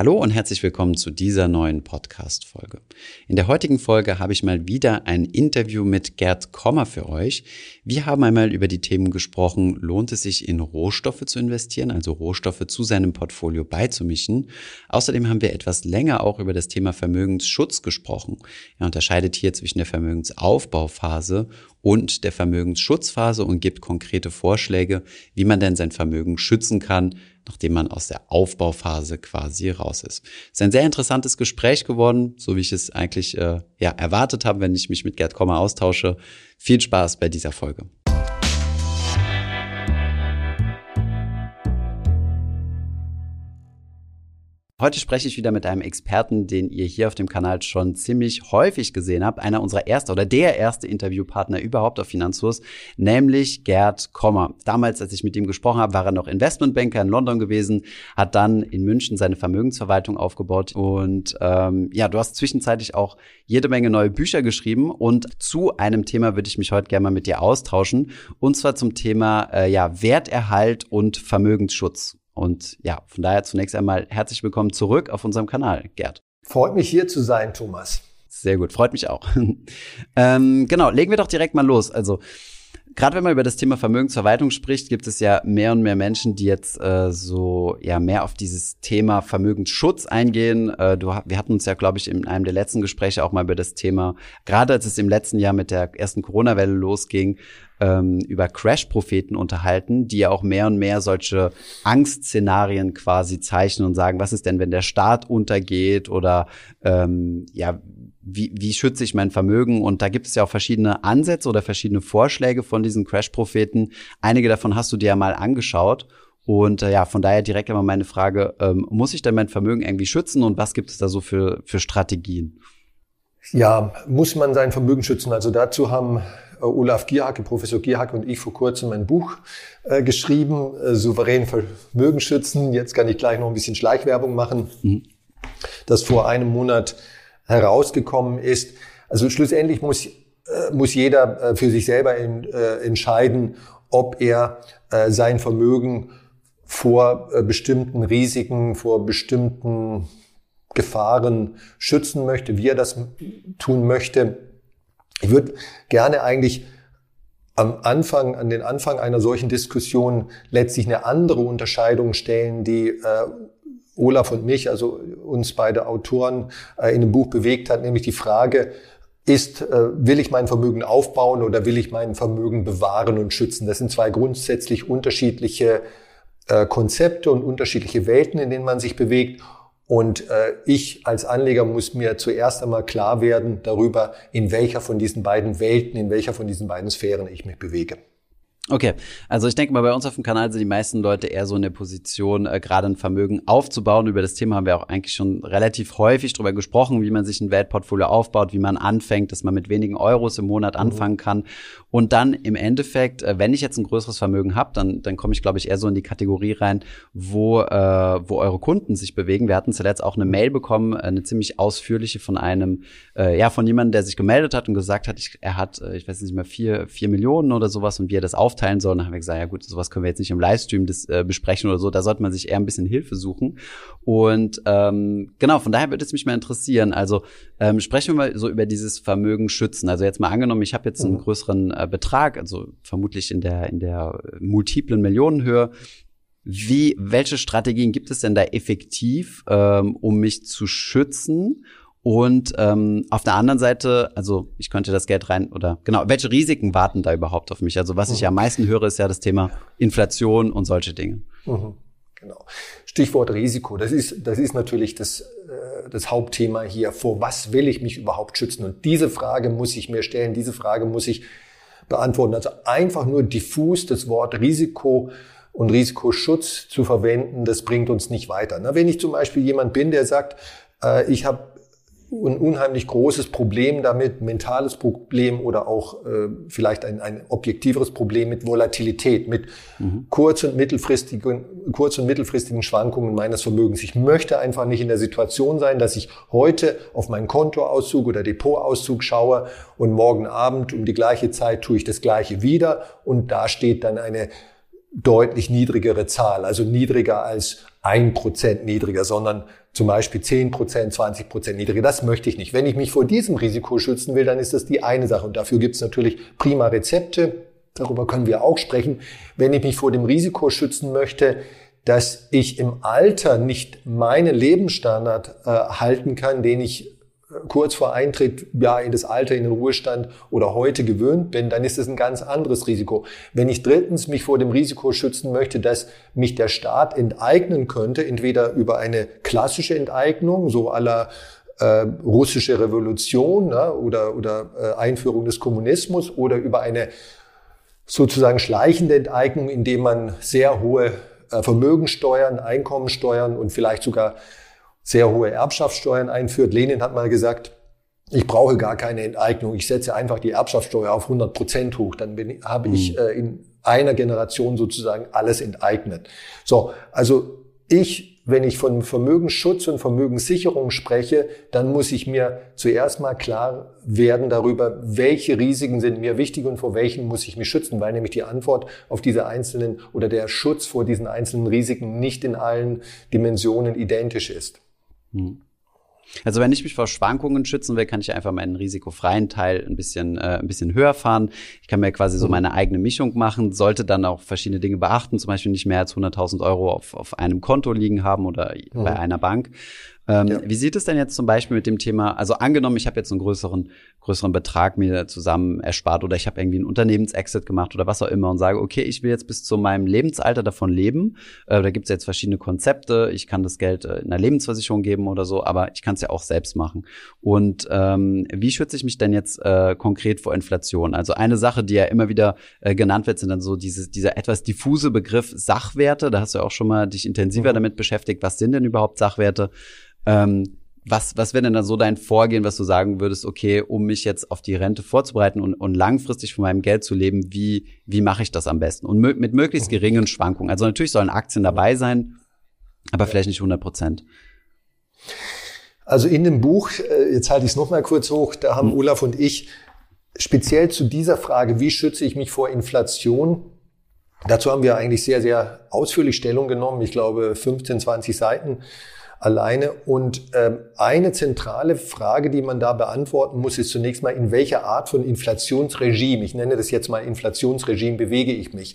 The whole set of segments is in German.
Hallo und herzlich willkommen zu dieser neuen Podcast-Folge. In der heutigen Folge habe ich mal wieder ein Interview mit Gerd Kommer für euch. Wir haben einmal über die Themen gesprochen, lohnt es sich in Rohstoffe zu investieren, also Rohstoffe zu seinem Portfolio beizumischen. Außerdem haben wir etwas länger auch über das Thema Vermögensschutz gesprochen. Er unterscheidet hier zwischen der Vermögensaufbauphase und der Vermögensschutzphase und gibt konkrete Vorschläge, wie man denn sein Vermögen schützen kann, nachdem man aus der Aufbauphase quasi raus ist. Ist ein sehr interessantes Gespräch geworden, so wie ich es eigentlich äh, ja, erwartet habe, wenn ich mich mit Gerd Kommer austausche. Viel Spaß bei dieser Folge. Heute spreche ich wieder mit einem Experten, den ihr hier auf dem Kanal schon ziemlich häufig gesehen habt. Einer unserer ersten oder der erste Interviewpartner überhaupt auf Finanzurs, nämlich Gerd Kommer. Damals, als ich mit ihm gesprochen habe, war er noch Investmentbanker in London gewesen, hat dann in München seine Vermögensverwaltung aufgebaut und ähm, ja, du hast zwischenzeitlich auch jede Menge neue Bücher geschrieben und zu einem Thema würde ich mich heute gerne mal mit dir austauschen und zwar zum Thema äh, ja Werterhalt und Vermögensschutz. Und ja, von daher zunächst einmal herzlich willkommen zurück auf unserem Kanal, Gerd. Freut mich hier zu sein, Thomas. Sehr gut, freut mich auch. ähm, genau, legen wir doch direkt mal los. Also Gerade wenn man über das Thema Vermögensverwaltung spricht, gibt es ja mehr und mehr Menschen, die jetzt äh, so ja mehr auf dieses Thema Vermögensschutz eingehen. Äh, du, wir hatten uns ja, glaube ich, in einem der letzten Gespräche auch mal über das Thema, gerade als es im letzten Jahr mit der ersten Corona-Welle losging, ähm, über Crash-Propheten unterhalten, die ja auch mehr und mehr solche Angstszenarien quasi zeichnen und sagen, was ist denn, wenn der Staat untergeht oder ähm, ja, wie, wie schütze ich mein Vermögen? Und da gibt es ja auch verschiedene Ansätze oder verschiedene Vorschläge von diesen Crash-Propheten. Einige davon hast du dir ja mal angeschaut. Und äh, ja, von daher direkt immer meine Frage, ähm, muss ich denn mein Vermögen irgendwie schützen und was gibt es da so für, für Strategien? Ja, muss man sein Vermögen schützen? Also dazu haben Olaf Gierhacke, Professor Gierhacke und ich vor kurzem ein Buch äh, geschrieben, äh, Souverän Vermögen schützen. Jetzt kann ich gleich noch ein bisschen Schleichwerbung machen, mhm. das vor einem Monat herausgekommen ist. Also schlussendlich muss, äh, muss jeder äh, für sich selber in, äh, entscheiden, ob er sein Vermögen vor bestimmten Risiken, vor bestimmten Gefahren schützen möchte, wie er das tun möchte. Ich würde gerne eigentlich am Anfang, an den Anfang einer solchen Diskussion letztlich eine andere Unterscheidung stellen, die äh, Olaf und mich, also uns beide Autoren, äh, in dem Buch bewegt hat, nämlich die Frage, ist, äh, will ich mein Vermögen aufbauen oder will ich mein Vermögen bewahren und schützen? Das sind zwei grundsätzlich unterschiedliche äh, Konzepte und unterschiedliche Welten, in denen man sich bewegt. Und äh, ich als Anleger muss mir zuerst einmal klar werden darüber, in welcher von diesen beiden Welten, in welcher von diesen beiden Sphären ich mich bewege. Okay, also ich denke mal, bei uns auf dem Kanal sind die meisten Leute eher so in der Position, äh, gerade ein Vermögen aufzubauen. Über das Thema haben wir auch eigentlich schon relativ häufig drüber gesprochen, wie man sich ein Weltportfolio aufbaut, wie man anfängt, dass man mit wenigen Euros im Monat mhm. anfangen kann. Und dann im Endeffekt, äh, wenn ich jetzt ein größeres Vermögen habe, dann, dann komme ich, glaube ich, eher so in die Kategorie rein, wo, äh, wo eure Kunden sich bewegen. Wir hatten zuletzt auch eine Mail bekommen, äh, eine ziemlich ausführliche von einem, äh, ja, von jemandem, der sich gemeldet hat und gesagt hat, ich, er hat, äh, ich weiß nicht mehr, vier, vier Millionen oder sowas und wie er das aufteilt aufteilen soll. Dann haben wir gesagt, ja gut, sowas können wir jetzt nicht im Livestream das, äh, besprechen oder so. Da sollte man sich eher ein bisschen Hilfe suchen. Und ähm, genau, von daher würde es mich mal interessieren. Also ähm, sprechen wir mal so über dieses Vermögen schützen. Also jetzt mal angenommen, ich habe jetzt einen mhm. größeren äh, Betrag, also vermutlich in der in der multiplen Millionenhöhe. Wie, welche Strategien gibt es denn da effektiv, ähm, um mich zu schützen? Und ähm, auf der anderen Seite, also ich könnte das Geld rein oder genau, welche Risiken warten da überhaupt auf mich? Also was ich ja am meisten höre, ist ja das Thema Inflation und solche Dinge. Mhm. Genau. Stichwort Risiko. Das ist, das ist natürlich das, äh, das Hauptthema hier. Vor was will ich mich überhaupt schützen? Und diese Frage muss ich mir stellen. Diese Frage muss ich beantworten. Also einfach nur diffus das Wort Risiko und Risikoschutz zu verwenden, das bringt uns nicht weiter. Wenn ich zum Beispiel jemand bin, der sagt, äh, ich habe ein unheimlich großes Problem damit, mentales Problem oder auch äh, vielleicht ein, ein objektiveres Problem mit Volatilität, mit mhm. kurz- und mittelfristigen, kurz- und mittelfristigen Schwankungen meines Vermögens. Ich möchte einfach nicht in der Situation sein, dass ich heute auf meinen Kontoauszug oder Depotauszug schaue und morgen Abend um die gleiche Zeit tue ich das gleiche wieder und da steht dann eine deutlich niedrigere Zahl, also niedriger als ein Prozent niedriger, sondern zum Beispiel 10 Prozent, 20 Prozent niedriger. Das möchte ich nicht. Wenn ich mich vor diesem Risiko schützen will, dann ist das die eine Sache. Und dafür gibt es natürlich prima Rezepte. Darüber können wir auch sprechen. Wenn ich mich vor dem Risiko schützen möchte, dass ich im Alter nicht meinen Lebensstandard äh, halten kann, den ich kurz vor Eintritt ja in das Alter, in den Ruhestand oder heute gewöhnt bin, dann ist es ein ganz anderes Risiko. Wenn ich drittens mich vor dem Risiko schützen möchte, dass mich der Staat enteignen könnte, entweder über eine klassische Enteignung, so aller äh, russische Revolution ne, oder, oder äh, Einführung des Kommunismus oder über eine sozusagen schleichende Enteignung, indem man sehr hohe äh, Vermögensteuern, Einkommensteuern und vielleicht sogar sehr hohe Erbschaftssteuern einführt. Lenin hat mal gesagt, ich brauche gar keine Enteignung, ich setze einfach die Erbschaftssteuer auf 100 Prozent hoch, dann bin, habe mhm. ich äh, in einer Generation sozusagen alles enteignet. So, also ich, wenn ich von Vermögensschutz und Vermögenssicherung spreche, dann muss ich mir zuerst mal klar werden darüber, welche Risiken sind mir wichtig und vor welchen muss ich mich schützen, weil nämlich die Antwort auf diese einzelnen oder der Schutz vor diesen einzelnen Risiken nicht in allen Dimensionen identisch ist. Mhm. Also wenn ich mich vor Schwankungen schützen will, kann ich einfach meinen risikofreien Teil ein bisschen, äh, ein bisschen höher fahren. Ich kann mir quasi so mhm. meine eigene Mischung machen, sollte dann auch verschiedene Dinge beachten, zum Beispiel nicht mehr als 100.000 Euro auf, auf einem Konto liegen haben oder mhm. bei einer Bank. Ähm, ja. Wie sieht es denn jetzt zum Beispiel mit dem Thema, also angenommen, ich habe jetzt einen größeren, größeren Betrag mir zusammen erspart oder ich habe irgendwie einen Unternehmensexit gemacht oder was auch immer und sage, okay, ich will jetzt bis zu meinem Lebensalter davon leben. Äh, da gibt es jetzt verschiedene Konzepte. Ich kann das Geld äh, in einer Lebensversicherung geben oder so, aber ich kann es ja auch selbst machen. Und ähm, wie schütze ich mich denn jetzt äh, konkret vor Inflation? Also eine Sache, die ja immer wieder äh, genannt wird, sind dann so dieses, dieser etwas diffuse Begriff Sachwerte. Da hast du ja auch schon mal dich intensiver mhm. damit beschäftigt. Was sind denn überhaupt Sachwerte? Ähm, was, was wäre denn dann so dein Vorgehen, was du sagen würdest, okay, um mich jetzt auf die Rente vorzubereiten und, und langfristig von meinem Geld zu leben, wie, wie mache ich das am besten? Und mit möglichst geringen Schwankungen. Also natürlich sollen Aktien dabei sein, aber vielleicht nicht 100 Prozent. Also in dem Buch, äh, jetzt halte ich es nochmal kurz hoch, da haben hm. Olaf und ich speziell zu dieser Frage, wie schütze ich mich vor Inflation, dazu haben wir eigentlich sehr, sehr ausführlich Stellung genommen. Ich glaube 15, 20 Seiten alleine. Und ähm, eine zentrale Frage, die man da beantworten muss, ist zunächst mal, in welcher Art von Inflationsregime, ich nenne das jetzt mal Inflationsregime, bewege ich mich.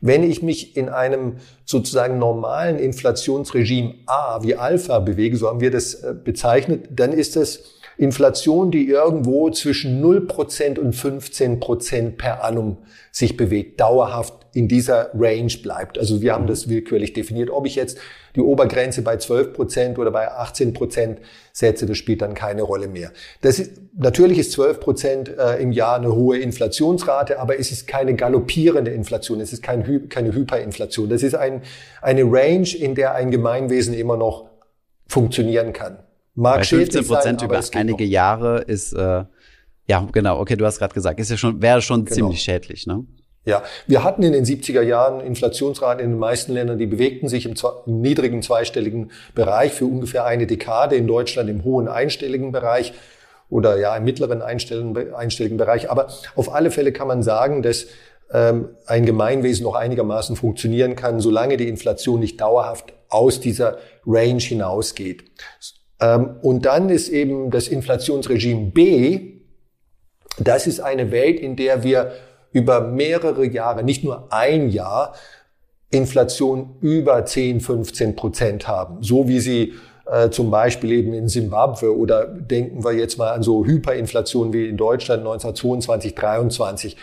Wenn ich mich in einem sozusagen normalen Inflationsregime A wie Alpha bewege, so haben wir das äh, bezeichnet, dann ist das Inflation, die irgendwo zwischen 0% und 15% per annum sich bewegt, dauerhaft in dieser Range bleibt. Also wir haben mhm. das willkürlich definiert. Ob ich jetzt die Obergrenze bei 12% oder bei 18% setze, das spielt dann keine Rolle mehr. Das ist, natürlich ist 12% äh, im Jahr eine hohe Inflationsrate, aber es ist keine galoppierende Inflation, es ist kein, keine Hyperinflation. Das ist ein, eine Range, in der ein Gemeinwesen immer noch funktionieren kann. Mag Bei 15 Prozent über einige noch. Jahre ist, äh, ja, genau, okay, du hast gerade gesagt, ist ja schon, wäre schon genau. ziemlich schädlich, ne? Ja, wir hatten in den 70er Jahren Inflationsraten in den meisten Ländern, die bewegten sich im, im, niedrigen zweistelligen Bereich für ungefähr eine Dekade, in Deutschland im hohen einstelligen Bereich oder ja im mittleren einstelligen, einstelligen Bereich. Aber auf alle Fälle kann man sagen, dass ähm, ein Gemeinwesen noch einigermaßen funktionieren kann, solange die Inflation nicht dauerhaft aus dieser Range hinausgeht. Ähm, und dann ist eben das Inflationsregime B, das ist eine Welt, in der wir über mehrere Jahre, nicht nur ein Jahr, Inflation über 10, 15 Prozent haben. So wie sie äh, zum Beispiel eben in Simbabwe oder denken wir jetzt mal an so Hyperinflation wie in Deutschland 1922, 23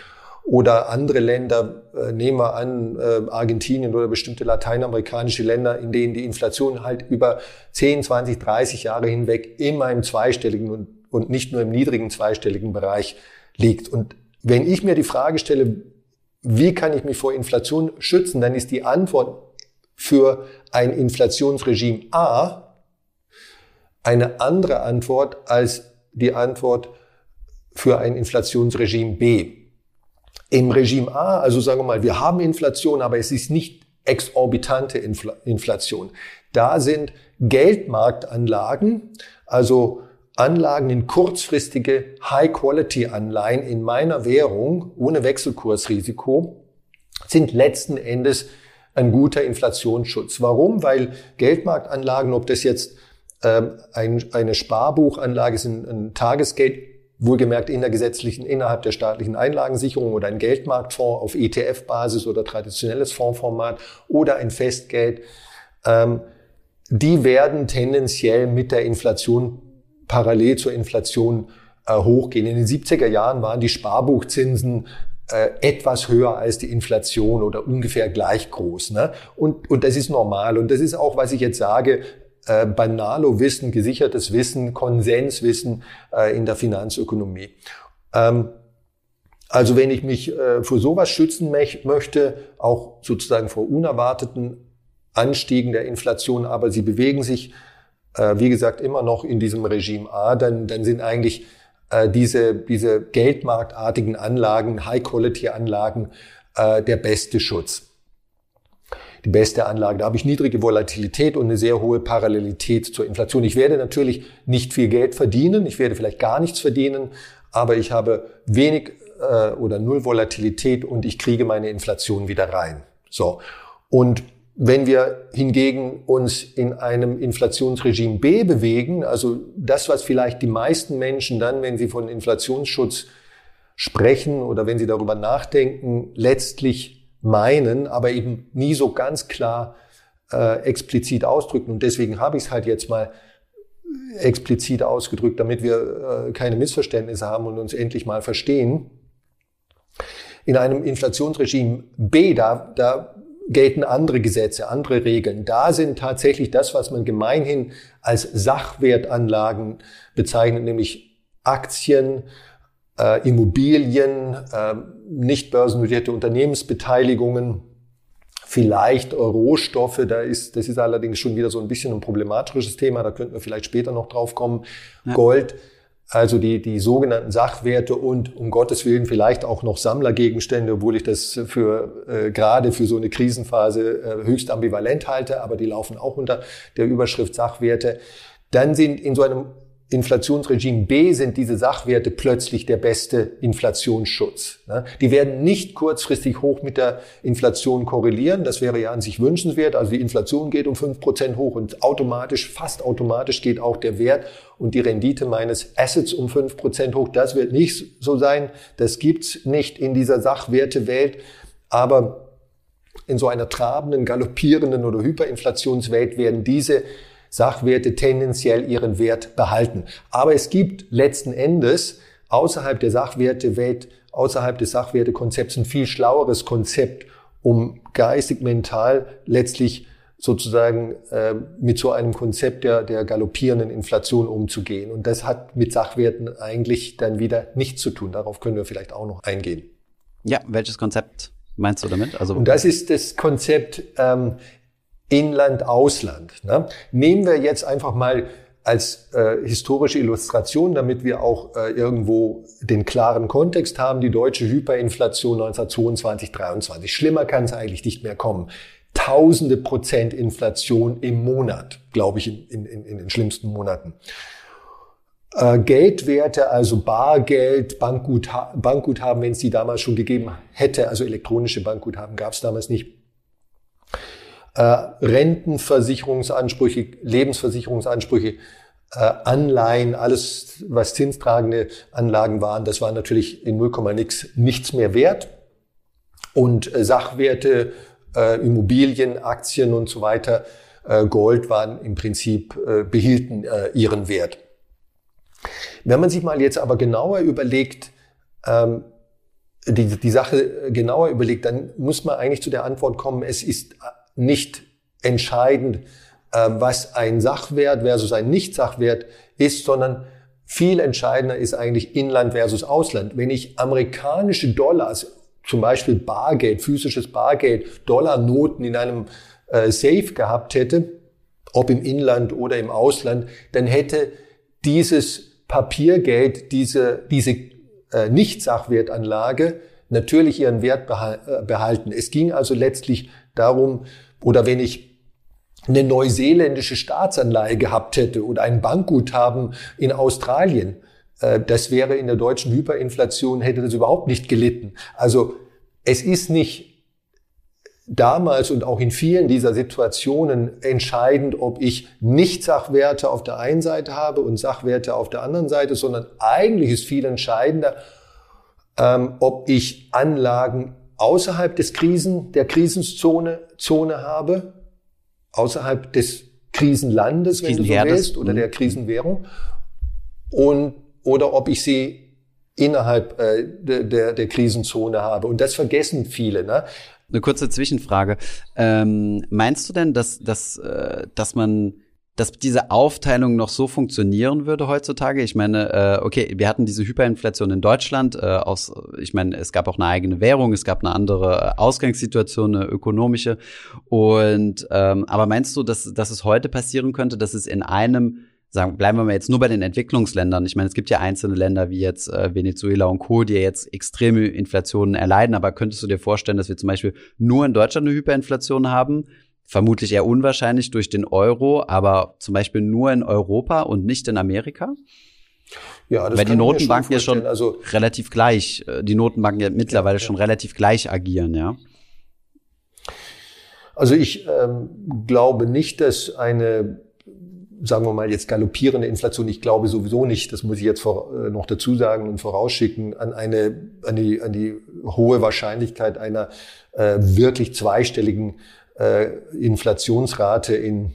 oder andere Länder, äh, nehmen wir an, äh, Argentinien oder bestimmte lateinamerikanische Länder, in denen die Inflation halt über 10, 20, 30 Jahre hinweg immer im zweistelligen und, und nicht nur im niedrigen zweistelligen Bereich liegt. Und wenn ich mir die Frage stelle, wie kann ich mich vor Inflation schützen, dann ist die Antwort für ein Inflationsregime A eine andere Antwort als die Antwort für ein Inflationsregime B. Im Regime A, also sagen wir mal, wir haben Inflation, aber es ist nicht exorbitante Inflation. Da sind Geldmarktanlagen, also Anlagen in kurzfristige High-Quality-Anleihen in meiner Währung ohne Wechselkursrisiko sind letzten Endes ein guter Inflationsschutz. Warum? Weil Geldmarktanlagen, ob das jetzt ähm, ein, eine Sparbuchanlage ist ein, ein Tagesgeld, wohlgemerkt in der gesetzlichen, innerhalb der staatlichen Einlagensicherung oder ein Geldmarktfonds auf ETF-Basis oder traditionelles Fondsformat oder ein Festgeld, ähm, die werden tendenziell mit der Inflation parallel zur Inflation äh, hochgehen. In den 70er Jahren waren die Sparbuchzinsen äh, etwas höher als die Inflation oder ungefähr gleich groß. Ne? Und, und das ist normal. Und das ist auch, was ich jetzt sage, äh, Banalo-Wissen, gesichertes Wissen, Konsenswissen äh, in der Finanzökonomie. Ähm, also wenn ich mich äh, vor sowas schützen möchte, auch sozusagen vor unerwarteten Anstiegen der Inflation, aber sie bewegen sich, äh, wie gesagt, immer noch in diesem Regime A, dann, dann sind eigentlich äh, diese, diese geldmarktartigen Anlagen, High-Quality-Anlagen, äh, der beste Schutz die beste Anlage. Da habe ich niedrige Volatilität und eine sehr hohe Parallelität zur Inflation. Ich werde natürlich nicht viel Geld verdienen, ich werde vielleicht gar nichts verdienen, aber ich habe wenig äh, oder null Volatilität und ich kriege meine Inflation wieder rein. So. Und wenn wir hingegen uns in einem Inflationsregime B bewegen, also das, was vielleicht die meisten Menschen dann, wenn sie von Inflationsschutz sprechen oder wenn sie darüber nachdenken, letztlich meinen, aber eben nie so ganz klar äh, explizit ausdrücken. Und deswegen habe ich es halt jetzt mal explizit ausgedrückt, damit wir äh, keine Missverständnisse haben und uns endlich mal verstehen. In einem Inflationsregime B, da, da gelten andere Gesetze, andere Regeln. Da sind tatsächlich das, was man gemeinhin als Sachwertanlagen bezeichnet, nämlich Aktien, äh, Immobilien, äh, nicht börsennotierte Unternehmensbeteiligungen, vielleicht Rohstoffe, da ist, das ist allerdings schon wieder so ein bisschen ein problematisches Thema, da könnten wir vielleicht später noch drauf kommen. Ja. Gold, also die, die sogenannten Sachwerte und um Gottes Willen vielleicht auch noch Sammlergegenstände, obwohl ich das für äh, gerade für so eine Krisenphase äh, höchst ambivalent halte, aber die laufen auch unter der Überschrift Sachwerte. Dann sind in so einem Inflationsregime B sind diese Sachwerte plötzlich der beste Inflationsschutz. Ne? Die werden nicht kurzfristig hoch mit der Inflation korrelieren. Das wäre ja an sich wünschenswert. Also die Inflation geht um fünf Prozent hoch und automatisch, fast automatisch geht auch der Wert und die Rendite meines Assets um fünf Prozent hoch. Das wird nicht so sein. Das gibt's nicht in dieser Sachwertewelt. Aber in so einer trabenden, galoppierenden oder Hyperinflationswelt werden diese Sachwerte tendenziell ihren Wert behalten. Aber es gibt letzten Endes außerhalb der Sachwertewelt, außerhalb des Sachwertekonzepts ein viel schlaueres Konzept, um geistig, mental letztlich sozusagen äh, mit so einem Konzept der, der galoppierenden Inflation umzugehen. Und das hat mit Sachwerten eigentlich dann wieder nichts zu tun. Darauf können wir vielleicht auch noch eingehen. Ja, welches Konzept meinst du damit? Also und das ist das Konzept ähm, Inland, Ausland. Ne? Nehmen wir jetzt einfach mal als äh, historische Illustration, damit wir auch äh, irgendwo den klaren Kontext haben, die deutsche Hyperinflation 1922, 23. Schlimmer kann es eigentlich nicht mehr kommen. Tausende Prozent Inflation im Monat, glaube ich, in, in, in den schlimmsten Monaten. Äh, Geldwerte, also Bargeld, Bankgutha Bankguthaben, wenn es die damals schon gegeben hätte, also elektronische Bankguthaben gab es damals nicht, äh, Rentenversicherungsansprüche, Lebensversicherungsansprüche, äh, Anleihen, alles, was zinstragende Anlagen waren, das war natürlich in 0, nix nichts mehr wert. Und äh, Sachwerte, äh, Immobilien, Aktien und so weiter, äh, Gold waren im Prinzip äh, behielten äh, ihren Wert. Wenn man sich mal jetzt aber genauer überlegt, ähm, die, die Sache genauer überlegt, dann muss man eigentlich zu der Antwort kommen, es ist nicht entscheidend, äh, was ein Sachwert versus ein Nicht-Sachwert ist, sondern viel entscheidender ist eigentlich Inland versus Ausland. Wenn ich amerikanische Dollars, zum Beispiel Bargeld, physisches Bargeld, Dollarnoten in einem äh, Safe gehabt hätte, ob im Inland oder im Ausland, dann hätte dieses Papiergeld, diese, diese äh, Nicht-Sachwertanlage natürlich ihren Wert behalten. Es ging also letztlich darum, oder wenn ich eine neuseeländische Staatsanleihe gehabt hätte oder ein Bankguthaben in Australien, äh, das wäre in der deutschen Hyperinflation, hätte das überhaupt nicht gelitten. Also es ist nicht damals und auch in vielen dieser Situationen entscheidend, ob ich nicht Sachwerte auf der einen Seite habe und Sachwerte auf der anderen Seite, sondern eigentlich ist viel entscheidender, ähm, ob ich Anlagen außerhalb des Krisen, der Krisenzone Zone habe, außerhalb des Krisenlandes, wenn du so willst, oder der mhm. Krisenwährung, und, oder ob ich sie innerhalb äh, der, der, der Krisenzone habe. Und das vergessen viele. Ne? Eine kurze Zwischenfrage. Ähm, meinst du denn, dass, dass, äh, dass man dass diese Aufteilung noch so funktionieren würde heutzutage? Ich meine, äh, okay, wir hatten diese Hyperinflation in Deutschland. Äh, aus, ich meine, es gab auch eine eigene Währung, es gab eine andere Ausgangssituation, eine ökonomische. Und ähm, aber meinst du, dass, dass es heute passieren könnte, dass es in einem sagen, bleiben wir mal jetzt nur bei den Entwicklungsländern. Ich meine, es gibt ja einzelne Länder wie jetzt äh, Venezuela und Co., die jetzt extreme Inflationen erleiden, aber könntest du dir vorstellen, dass wir zum Beispiel nur in Deutschland eine Hyperinflation haben? Vermutlich eher unwahrscheinlich durch den Euro, aber zum Beispiel nur in Europa und nicht in Amerika? Ja, das Weil die Notenbanken ja schon also, relativ gleich, äh, die Notenbanken ja mittlerweile ja, ja. schon relativ gleich agieren, ja. Also ich ähm, glaube nicht, dass eine sagen wir mal jetzt galoppierende Inflation, ich glaube sowieso nicht, das muss ich jetzt vor, äh, noch dazu sagen und vorausschicken, an eine, an die, an die hohe Wahrscheinlichkeit einer äh, wirklich zweistelligen Inflationsrate in,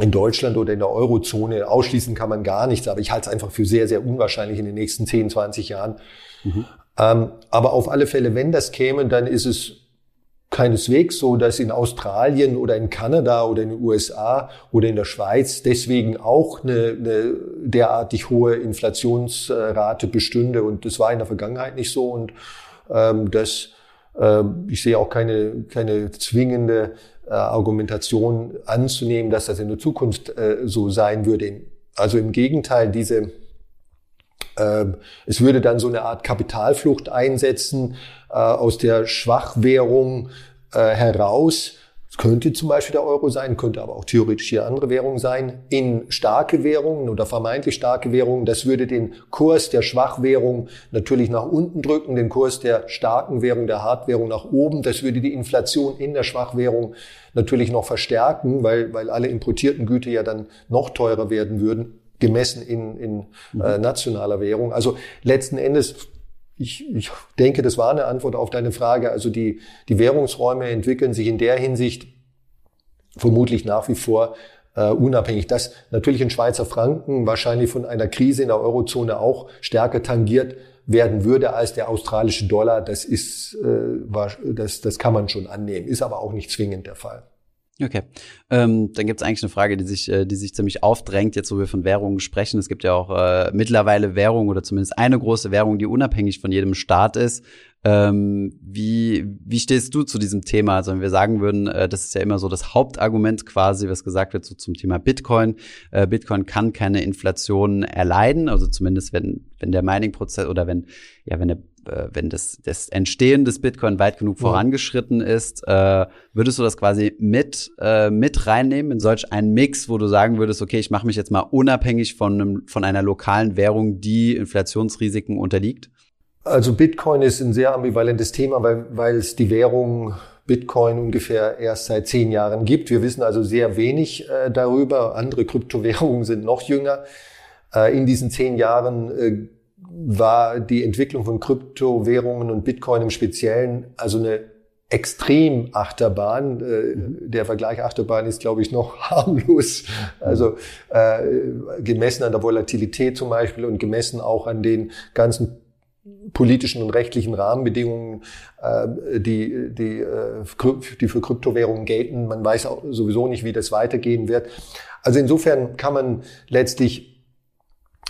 in Deutschland oder in der Eurozone. Ausschließen kann man gar nichts, aber ich halte es einfach für sehr, sehr unwahrscheinlich in den nächsten 10, 20 Jahren. Mhm. Ähm, aber auf alle Fälle, wenn das käme, dann ist es keineswegs so, dass in Australien oder in Kanada oder in den USA oder in der Schweiz deswegen auch eine, eine derartig hohe Inflationsrate bestünde. Und das war in der Vergangenheit nicht so. Und ähm, das, äh, ich sehe auch keine, keine zwingende äh, Argumentation anzunehmen, dass das in der Zukunft äh, so sein würde. Also im Gegenteil, diese äh, es würde dann so eine Art Kapitalflucht einsetzen äh, aus der Schwachwährung äh, heraus. Es könnte zum Beispiel der Euro sein, könnte aber auch theoretisch hier andere Währung sein, in starke Währungen oder vermeintlich starke Währungen. Das würde den Kurs der Schwachwährung natürlich nach unten drücken, den Kurs der starken Währung, der Hartwährung nach oben. Das würde die Inflation in der Schwachwährung natürlich noch verstärken, weil, weil alle importierten Güter ja dann noch teurer werden würden gemessen in, in äh, mhm. nationaler Währung. Also letzten Endes, ich, ich denke, das war eine Antwort auf deine Frage. Also die, die Währungsräume entwickeln sich in der Hinsicht vermutlich nach wie vor äh, unabhängig. Dass natürlich ein Schweizer Franken wahrscheinlich von einer Krise in der Eurozone auch stärker tangiert werden würde als der australische Dollar, das ist, äh, war, das, das kann man schon annehmen, ist aber auch nicht zwingend der Fall. Okay. Ähm, dann gibt es eigentlich eine Frage, die sich, äh, die sich ziemlich aufdrängt, jetzt wo wir von Währungen sprechen. Es gibt ja auch äh, mittlerweile Währungen oder zumindest eine große Währung, die unabhängig von jedem Staat ist. Ähm, wie, wie stehst du zu diesem Thema? Also wenn wir sagen würden, äh, das ist ja immer so das Hauptargument quasi, was gesagt wird so zum Thema Bitcoin. Äh, Bitcoin kann keine Inflation erleiden, also zumindest wenn, wenn der Mining-Prozess oder wenn, ja, wenn der äh, wenn das, das Entstehen des Bitcoin weit genug ja. vorangeschritten ist, äh, würdest du das quasi mit, äh, mit reinnehmen in solch einen Mix, wo du sagen würdest, okay, ich mache mich jetzt mal unabhängig von, einem, von einer lokalen Währung, die Inflationsrisiken unterliegt? Also Bitcoin ist ein sehr ambivalentes Thema, weil, weil es die Währung Bitcoin ungefähr erst seit zehn Jahren gibt. Wir wissen also sehr wenig äh, darüber. Andere Kryptowährungen sind noch jünger. Äh, in diesen zehn Jahren äh, war die Entwicklung von Kryptowährungen und Bitcoin im Speziellen also eine extrem Achterbahn. Äh, der Vergleich Achterbahn ist, glaube ich, noch harmlos. Also äh, gemessen an der Volatilität zum Beispiel und gemessen auch an den ganzen politischen und rechtlichen Rahmenbedingungen, äh, die, die, äh, die für Kryptowährungen gelten. Man weiß auch sowieso nicht, wie das weitergehen wird. Also insofern kann man letztlich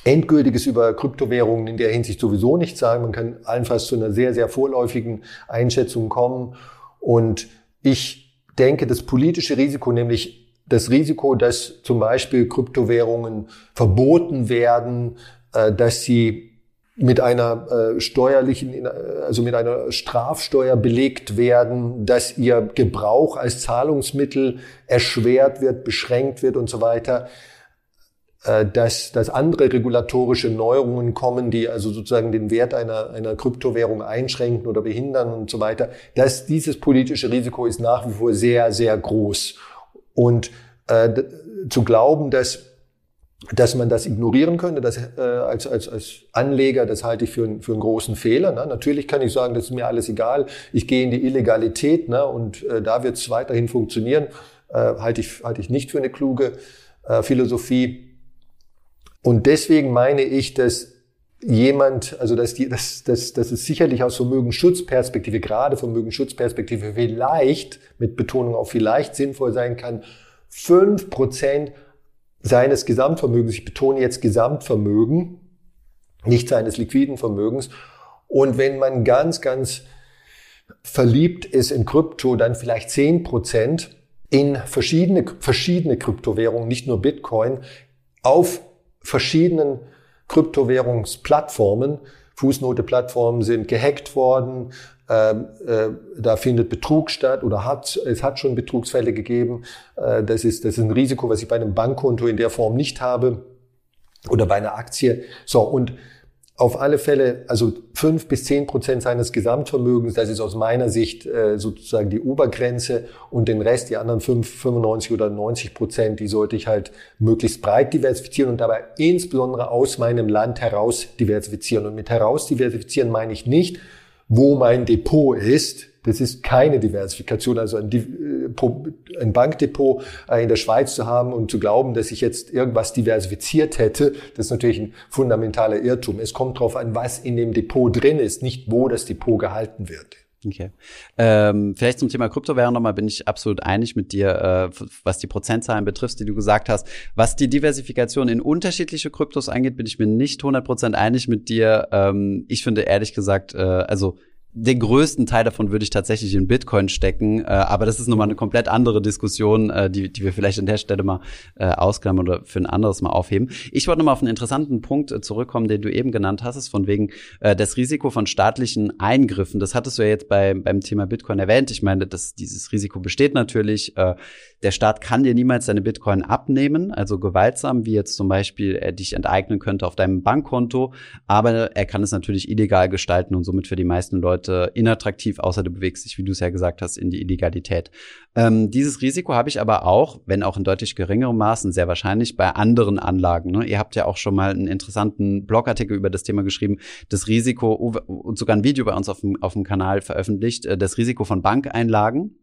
Endgültiges über Kryptowährungen in der Hinsicht sowieso nicht sagen. Man kann allenfalls zu einer sehr, sehr vorläufigen Einschätzung kommen. Und ich denke, das politische Risiko, nämlich das Risiko, dass zum Beispiel Kryptowährungen verboten werden, äh, dass sie mit einer äh, steuerlichen, also mit einer Strafsteuer belegt werden, dass ihr Gebrauch als Zahlungsmittel erschwert wird, beschränkt wird und so weiter äh, dass, dass andere regulatorische Neuerungen kommen, die also sozusagen den Wert einer, einer Kryptowährung einschränken oder behindern und so weiter, dass dieses politische Risiko ist nach wie vor sehr, sehr groß. Und äh, zu glauben, dass dass man das ignorieren könnte, das äh, als, als, als Anleger, das halte ich für, einen für einen großen Fehler. Ne? Natürlich kann ich sagen, das ist mir alles egal, ich gehe in die Illegalität ne? und äh, da wird es weiterhin funktionieren, äh, halte, ich, halte ich nicht für eine kluge äh, Philosophie. Und deswegen meine ich, dass jemand, also dass, die, dass, dass, dass es sicherlich aus Vermögensschutzperspektive, gerade Vermögensschutzperspektive, vielleicht, mit Betonung auf vielleicht sinnvoll sein kann, fünf Prozent seines Gesamtvermögens, ich betone jetzt Gesamtvermögen, nicht seines liquiden Vermögens. Und wenn man ganz, ganz verliebt ist in Krypto, dann vielleicht zehn Prozent in verschiedene, verschiedene Kryptowährungen, nicht nur Bitcoin, auf verschiedenen Kryptowährungsplattformen. Fußnote-Plattformen sind gehackt worden, äh, äh, da findet Betrug statt oder hat, es hat schon Betrugsfälle gegeben. Äh, das, ist, das ist ein Risiko, was ich bei einem Bankkonto in der Form nicht habe oder bei einer Aktie. So, und auf alle Fälle, also fünf bis zehn Prozent seines Gesamtvermögens, das ist aus meiner Sicht äh, sozusagen die Obergrenze und den Rest, die anderen fünf, 95 oder 90 Prozent, die sollte ich halt möglichst breit diversifizieren und dabei insbesondere aus meinem Land heraus diversifizieren. Und mit heraus diversifizieren meine ich nicht, wo mein Depot ist, das ist keine Diversifikation, also ein, äh, ein, Bankdepot äh, in der Schweiz zu haben und zu glauben, dass ich jetzt irgendwas diversifiziert hätte, das ist natürlich ein fundamentaler Irrtum. Es kommt darauf an, was in dem Depot drin ist, nicht wo das Depot gehalten wird. Okay. Ähm, vielleicht zum Thema Kryptowährung nochmal bin ich absolut einig mit dir, äh, was die Prozentzahlen betrifft, die du gesagt hast. Was die Diversifikation in unterschiedliche Kryptos angeht, bin ich mir nicht 100% einig mit dir. Ähm, ich finde ehrlich gesagt, äh, also den größten Teil davon würde ich tatsächlich in Bitcoin stecken, äh, aber das ist nochmal eine komplett andere Diskussion, äh, die, die wir vielleicht an der Stelle mal äh, ausklammern oder für ein anderes Mal aufheben. Ich wollte nochmal auf einen interessanten Punkt äh, zurückkommen, den du eben genannt hast, ist von wegen äh, das Risiko von staatlichen Eingriffen. Das hattest du ja jetzt bei, beim Thema Bitcoin erwähnt. Ich meine, dass dieses Risiko besteht natürlich. Äh, der Staat kann dir niemals deine Bitcoin abnehmen, also gewaltsam, wie jetzt zum Beispiel er dich enteignen könnte auf deinem Bankkonto, aber er kann es natürlich illegal gestalten und somit für die meisten Leute inattraktiv, außer du bewegst dich, wie du es ja gesagt hast, in die Illegalität. Ähm, dieses Risiko habe ich aber auch, wenn auch in deutlich geringerem Maßen, sehr wahrscheinlich bei anderen Anlagen. Ne? Ihr habt ja auch schon mal einen interessanten Blogartikel über das Thema geschrieben, das Risiko und sogar ein Video bei uns auf dem, auf dem Kanal veröffentlicht, äh, das Risiko von Bankeinlagen.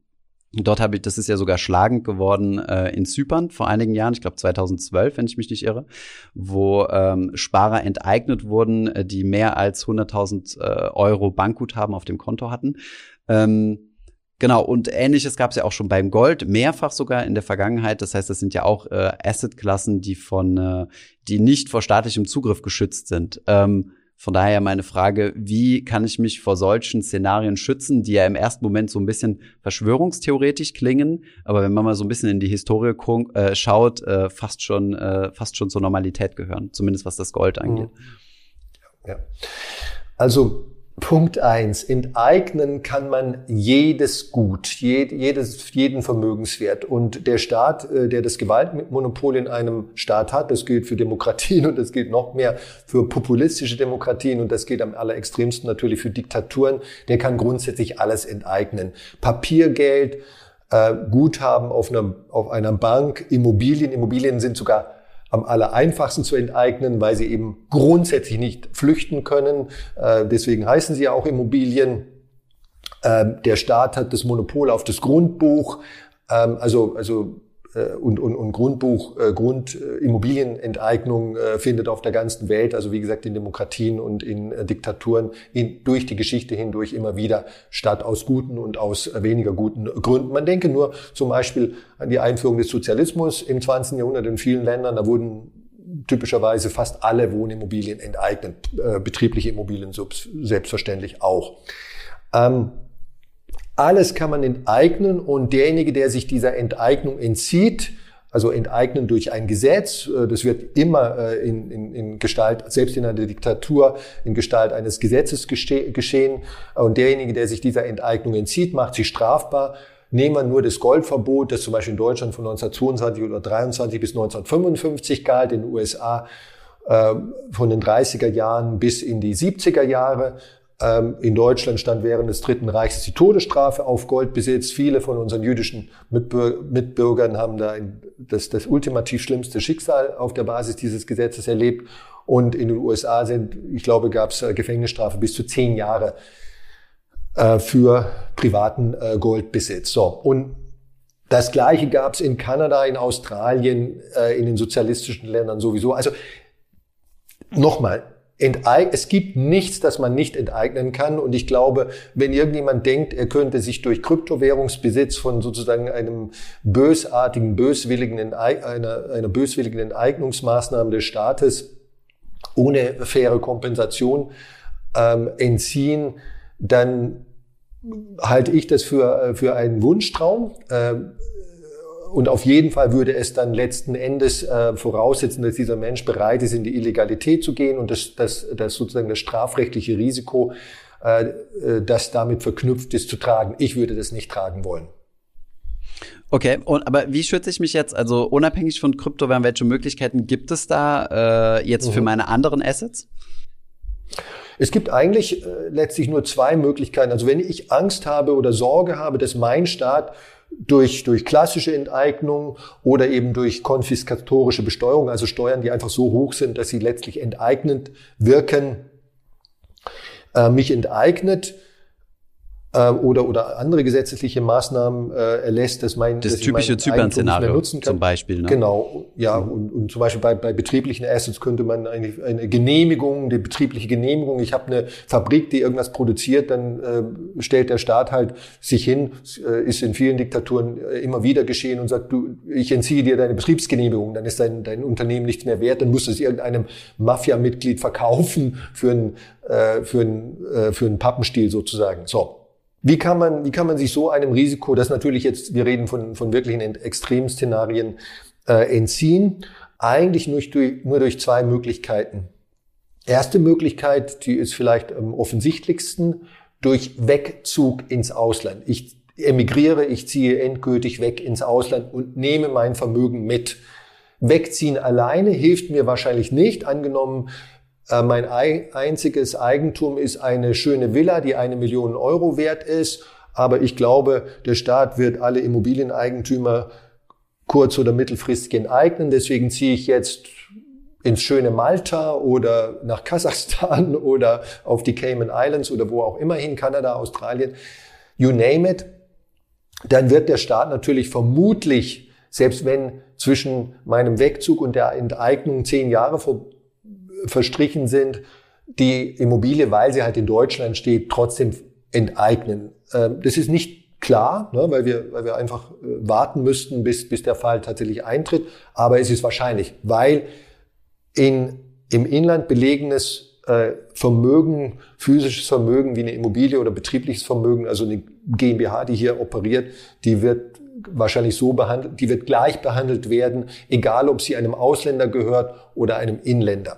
Dort habe ich, das ist ja sogar schlagend geworden äh, in Zypern vor einigen Jahren, ich glaube 2012, wenn ich mich nicht irre, wo ähm, Sparer enteignet wurden, äh, die mehr als 100.000 äh, Euro Bankguthaben auf dem Konto hatten. Ähm, Genau, und ähnliches gab es ja auch schon beim Gold, mehrfach sogar in der Vergangenheit. Das heißt, das sind ja auch äh, Assetklassen, die von, äh, die nicht vor staatlichem Zugriff geschützt sind. Ähm, von daher meine Frage, wie kann ich mich vor solchen Szenarien schützen, die ja im ersten Moment so ein bisschen verschwörungstheoretisch klingen, aber wenn man mal so ein bisschen in die Historie äh, schaut, äh, fast schon äh, fast schon zur Normalität gehören, zumindest was das Gold angeht. Ja. Also Punkt eins: Enteignen kann man jedes Gut, jedes, jeden Vermögenswert. Und der Staat, äh, der das Gewaltmonopol in einem Staat hat, das gilt für Demokratien und das gilt noch mehr für populistische Demokratien und das gilt am allerextremsten natürlich für Diktaturen, der kann grundsätzlich alles enteignen. Papiergeld, äh, Guthaben auf einer, auf einer Bank, Immobilien. Immobilien sind sogar am aller einfachsten zu enteignen, weil sie eben grundsätzlich nicht flüchten können. Äh, deswegen heißen sie ja auch Immobilien. Ähm, der Staat hat das Monopol auf das Grundbuch. Ähm, also, also und, und, und Grundbuch, äh, Grundimmobilienenteignung äh, äh, findet auf der ganzen Welt, also wie gesagt in Demokratien und in äh, Diktaturen in, durch die Geschichte hindurch immer wieder statt aus guten und aus weniger guten Gründen. Man denke nur zum Beispiel an die Einführung des Sozialismus im 20. Jahrhundert in vielen Ländern. Da wurden typischerweise fast alle Wohnimmobilien enteignet, äh, betriebliche Immobilien selbstverständlich auch. Ähm, alles kann man enteignen und derjenige, der sich dieser Enteignung entzieht, also enteignen durch ein Gesetz, äh, das wird immer äh, in, in, in Gestalt, selbst in einer Diktatur, in Gestalt eines Gesetzes geschehen. Und derjenige, der sich dieser Enteignung entzieht, macht sich strafbar. nehmen wir nur das Goldverbot, das zum Beispiel in Deutschland von 1922 oder 23 bis 1955 galt, in den USA äh, von den 30er Jahren bis in die 70er Jahre. Ähm, in Deutschland stand während des Dritten Reichs die Todesstrafe auf Goldbesitz. Viele von unseren jüdischen Mitbürgern haben da das, das ultimativ schlimmste Schicksal auf der Basis dieses Gesetzes erlebt. Und in den USA sind, ich glaube, gab es äh, Gefängnisstrafe bis zu zehn Jahre äh, für privaten äh, Goldbesitz. So und das Gleiche gab es in Kanada, in Australien, in den sozialistischen Ländern sowieso. Also nochmal, Enteig es gibt nichts, das man nicht enteignen kann. Und ich glaube, wenn irgendjemand denkt, er könnte sich durch Kryptowährungsbesitz von sozusagen einem bösartigen, böswilligen, einer, einer böswilligen Enteignungsmaßnahme des Staates ohne faire Kompensation ähm, entziehen, dann halte ich das für, für einen Wunschtraum. Ähm, und auf jeden Fall würde es dann letzten Endes äh, voraussetzen, dass dieser Mensch bereit ist, in die Illegalität zu gehen und das, das, das sozusagen das strafrechtliche Risiko, äh, äh, das damit verknüpft ist, zu tragen. Ich würde das nicht tragen wollen. Okay, und aber wie schütze ich mich jetzt? Also unabhängig von Kryptowährungen, welche Möglichkeiten gibt es da äh, jetzt mhm. für meine anderen Assets? Es gibt eigentlich äh, letztlich nur zwei Möglichkeiten. Also wenn ich Angst habe oder Sorge habe, dass mein Staat durch, durch klassische Enteignung oder eben durch konfiskatorische Besteuerung, also Steuern, die einfach so hoch sind, dass sie letztlich enteignend wirken, äh, mich enteignet, äh, oder, oder andere gesetzliche Maßnahmen äh, erlässt, dass mein das dass typische Zypern-Szenario zum Beispiel. Ne? Genau, ja mhm. und, und zum Beispiel bei, bei betrieblichen Assets könnte man eine, eine Genehmigung, die betriebliche Genehmigung. Ich habe eine Fabrik, die irgendwas produziert, dann äh, stellt der Staat halt sich hin, äh, ist in vielen Diktaturen äh, immer wieder geschehen und sagt, du, ich entziehe dir deine Betriebsgenehmigung, dann ist dein, dein Unternehmen nichts mehr wert, dann musst du es irgendeinem Mafia-Mitglied verkaufen für einen äh, für einen äh, für einen Pappenstiel sozusagen. So, wie kann man, wie kann man sich so einem Risiko, das natürlich jetzt, wir reden von, von wirklichen Extremszenarien, äh, entziehen? Eigentlich nur durch, nur durch zwei Möglichkeiten. Erste Möglichkeit, die ist vielleicht am offensichtlichsten, durch Wegzug ins Ausland. Ich emigriere, ich ziehe endgültig weg ins Ausland und nehme mein Vermögen mit. Wegziehen alleine hilft mir wahrscheinlich nicht. Angenommen, mein einziges Eigentum ist eine schöne Villa, die eine Million Euro wert ist. Aber ich glaube, der Staat wird alle Immobilieneigentümer kurz- oder mittelfristig enteignen. Deswegen ziehe ich jetzt ins schöne Malta oder nach Kasachstan oder auf die Cayman Islands oder wo auch immer hin, Kanada, Australien, you name it. Dann wird der Staat natürlich vermutlich, selbst wenn zwischen meinem Wegzug und der Enteignung zehn Jahre verstrichen sind, die Immobilie, weil sie halt in Deutschland steht, trotzdem enteignen. Ähm, das ist nicht klar, ne, weil, wir, weil wir einfach äh, warten müssten, bis, bis der Fall tatsächlich eintritt. Aber es ist wahrscheinlich, weil in, im Inland belegenes äh, Vermögen, physisches Vermögen wie eine Immobilie oder betriebliches Vermögen, also eine GmbH, die hier operiert, die wird wahrscheinlich so behandelt, die wird gleich behandelt werden, egal ob sie einem Ausländer gehört oder einem Inländer.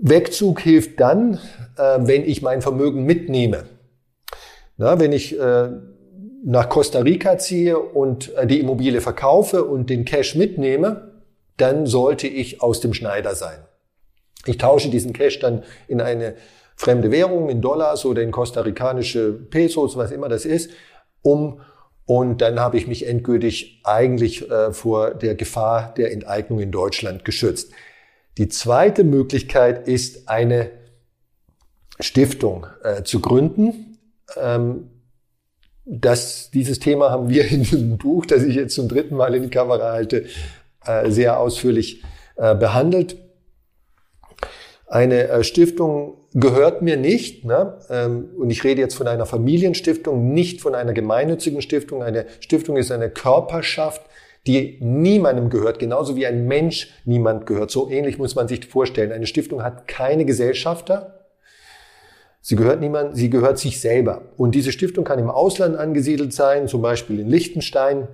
Wegzug hilft dann, äh, wenn ich mein Vermögen mitnehme. Na, wenn ich äh, nach Costa Rica ziehe und äh, die Immobilie verkaufe und den Cash mitnehme, dann sollte ich aus dem Schneider sein. Ich tausche diesen Cash dann in eine fremde Währung, in Dollars oder in kostarikanische Pesos, was immer das ist, um und dann habe ich mich endgültig eigentlich äh, vor der Gefahr der Enteignung in Deutschland geschützt. Die zweite Möglichkeit ist, eine Stiftung äh, zu gründen. Ähm, das, dieses Thema haben wir in dem Buch, das ich jetzt zum dritten Mal in die Kamera halte, äh, sehr ausführlich äh, behandelt. Eine äh, Stiftung gehört mir nicht. Ne? Ähm, und ich rede jetzt von einer Familienstiftung, nicht von einer gemeinnützigen Stiftung. Eine Stiftung ist eine Körperschaft, die niemandem gehört, genauso wie ein Mensch niemand gehört. So ähnlich muss man sich vorstellen. Eine Stiftung hat keine Gesellschafter. Sie gehört niemand, sie gehört sich selber. Und diese Stiftung kann im Ausland angesiedelt sein, zum Beispiel in Liechtenstein.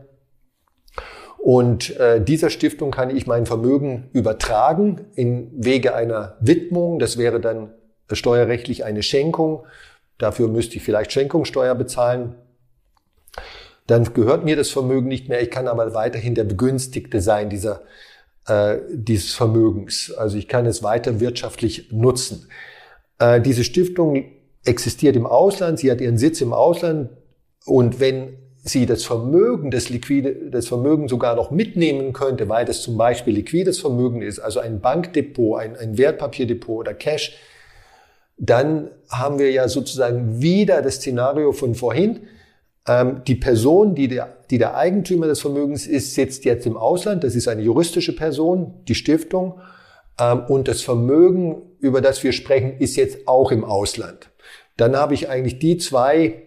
Und äh, dieser Stiftung kann ich mein Vermögen übertragen in Wege einer Widmung. Das wäre dann steuerrechtlich eine Schenkung. Dafür müsste ich vielleicht Schenkungssteuer bezahlen. Dann gehört mir das Vermögen nicht mehr. Ich kann aber weiterhin der Begünstigte sein dieser, äh, dieses Vermögens. Also ich kann es weiter wirtschaftlich nutzen. Äh, diese Stiftung existiert im Ausland, sie hat ihren Sitz im Ausland und wenn sie das Vermögen, das liquide, das Vermögen sogar noch mitnehmen könnte, weil das zum Beispiel liquides Vermögen ist, also ein Bankdepot, ein, ein Wertpapierdepot oder Cash, dann haben wir ja sozusagen wieder das Szenario von vorhin. Ähm, die Person, die der, die der Eigentümer des Vermögens ist, sitzt jetzt im Ausland. Das ist eine juristische Person, die Stiftung. Ähm, und das Vermögen, über das wir sprechen, ist jetzt auch im Ausland. Dann habe ich eigentlich die zwei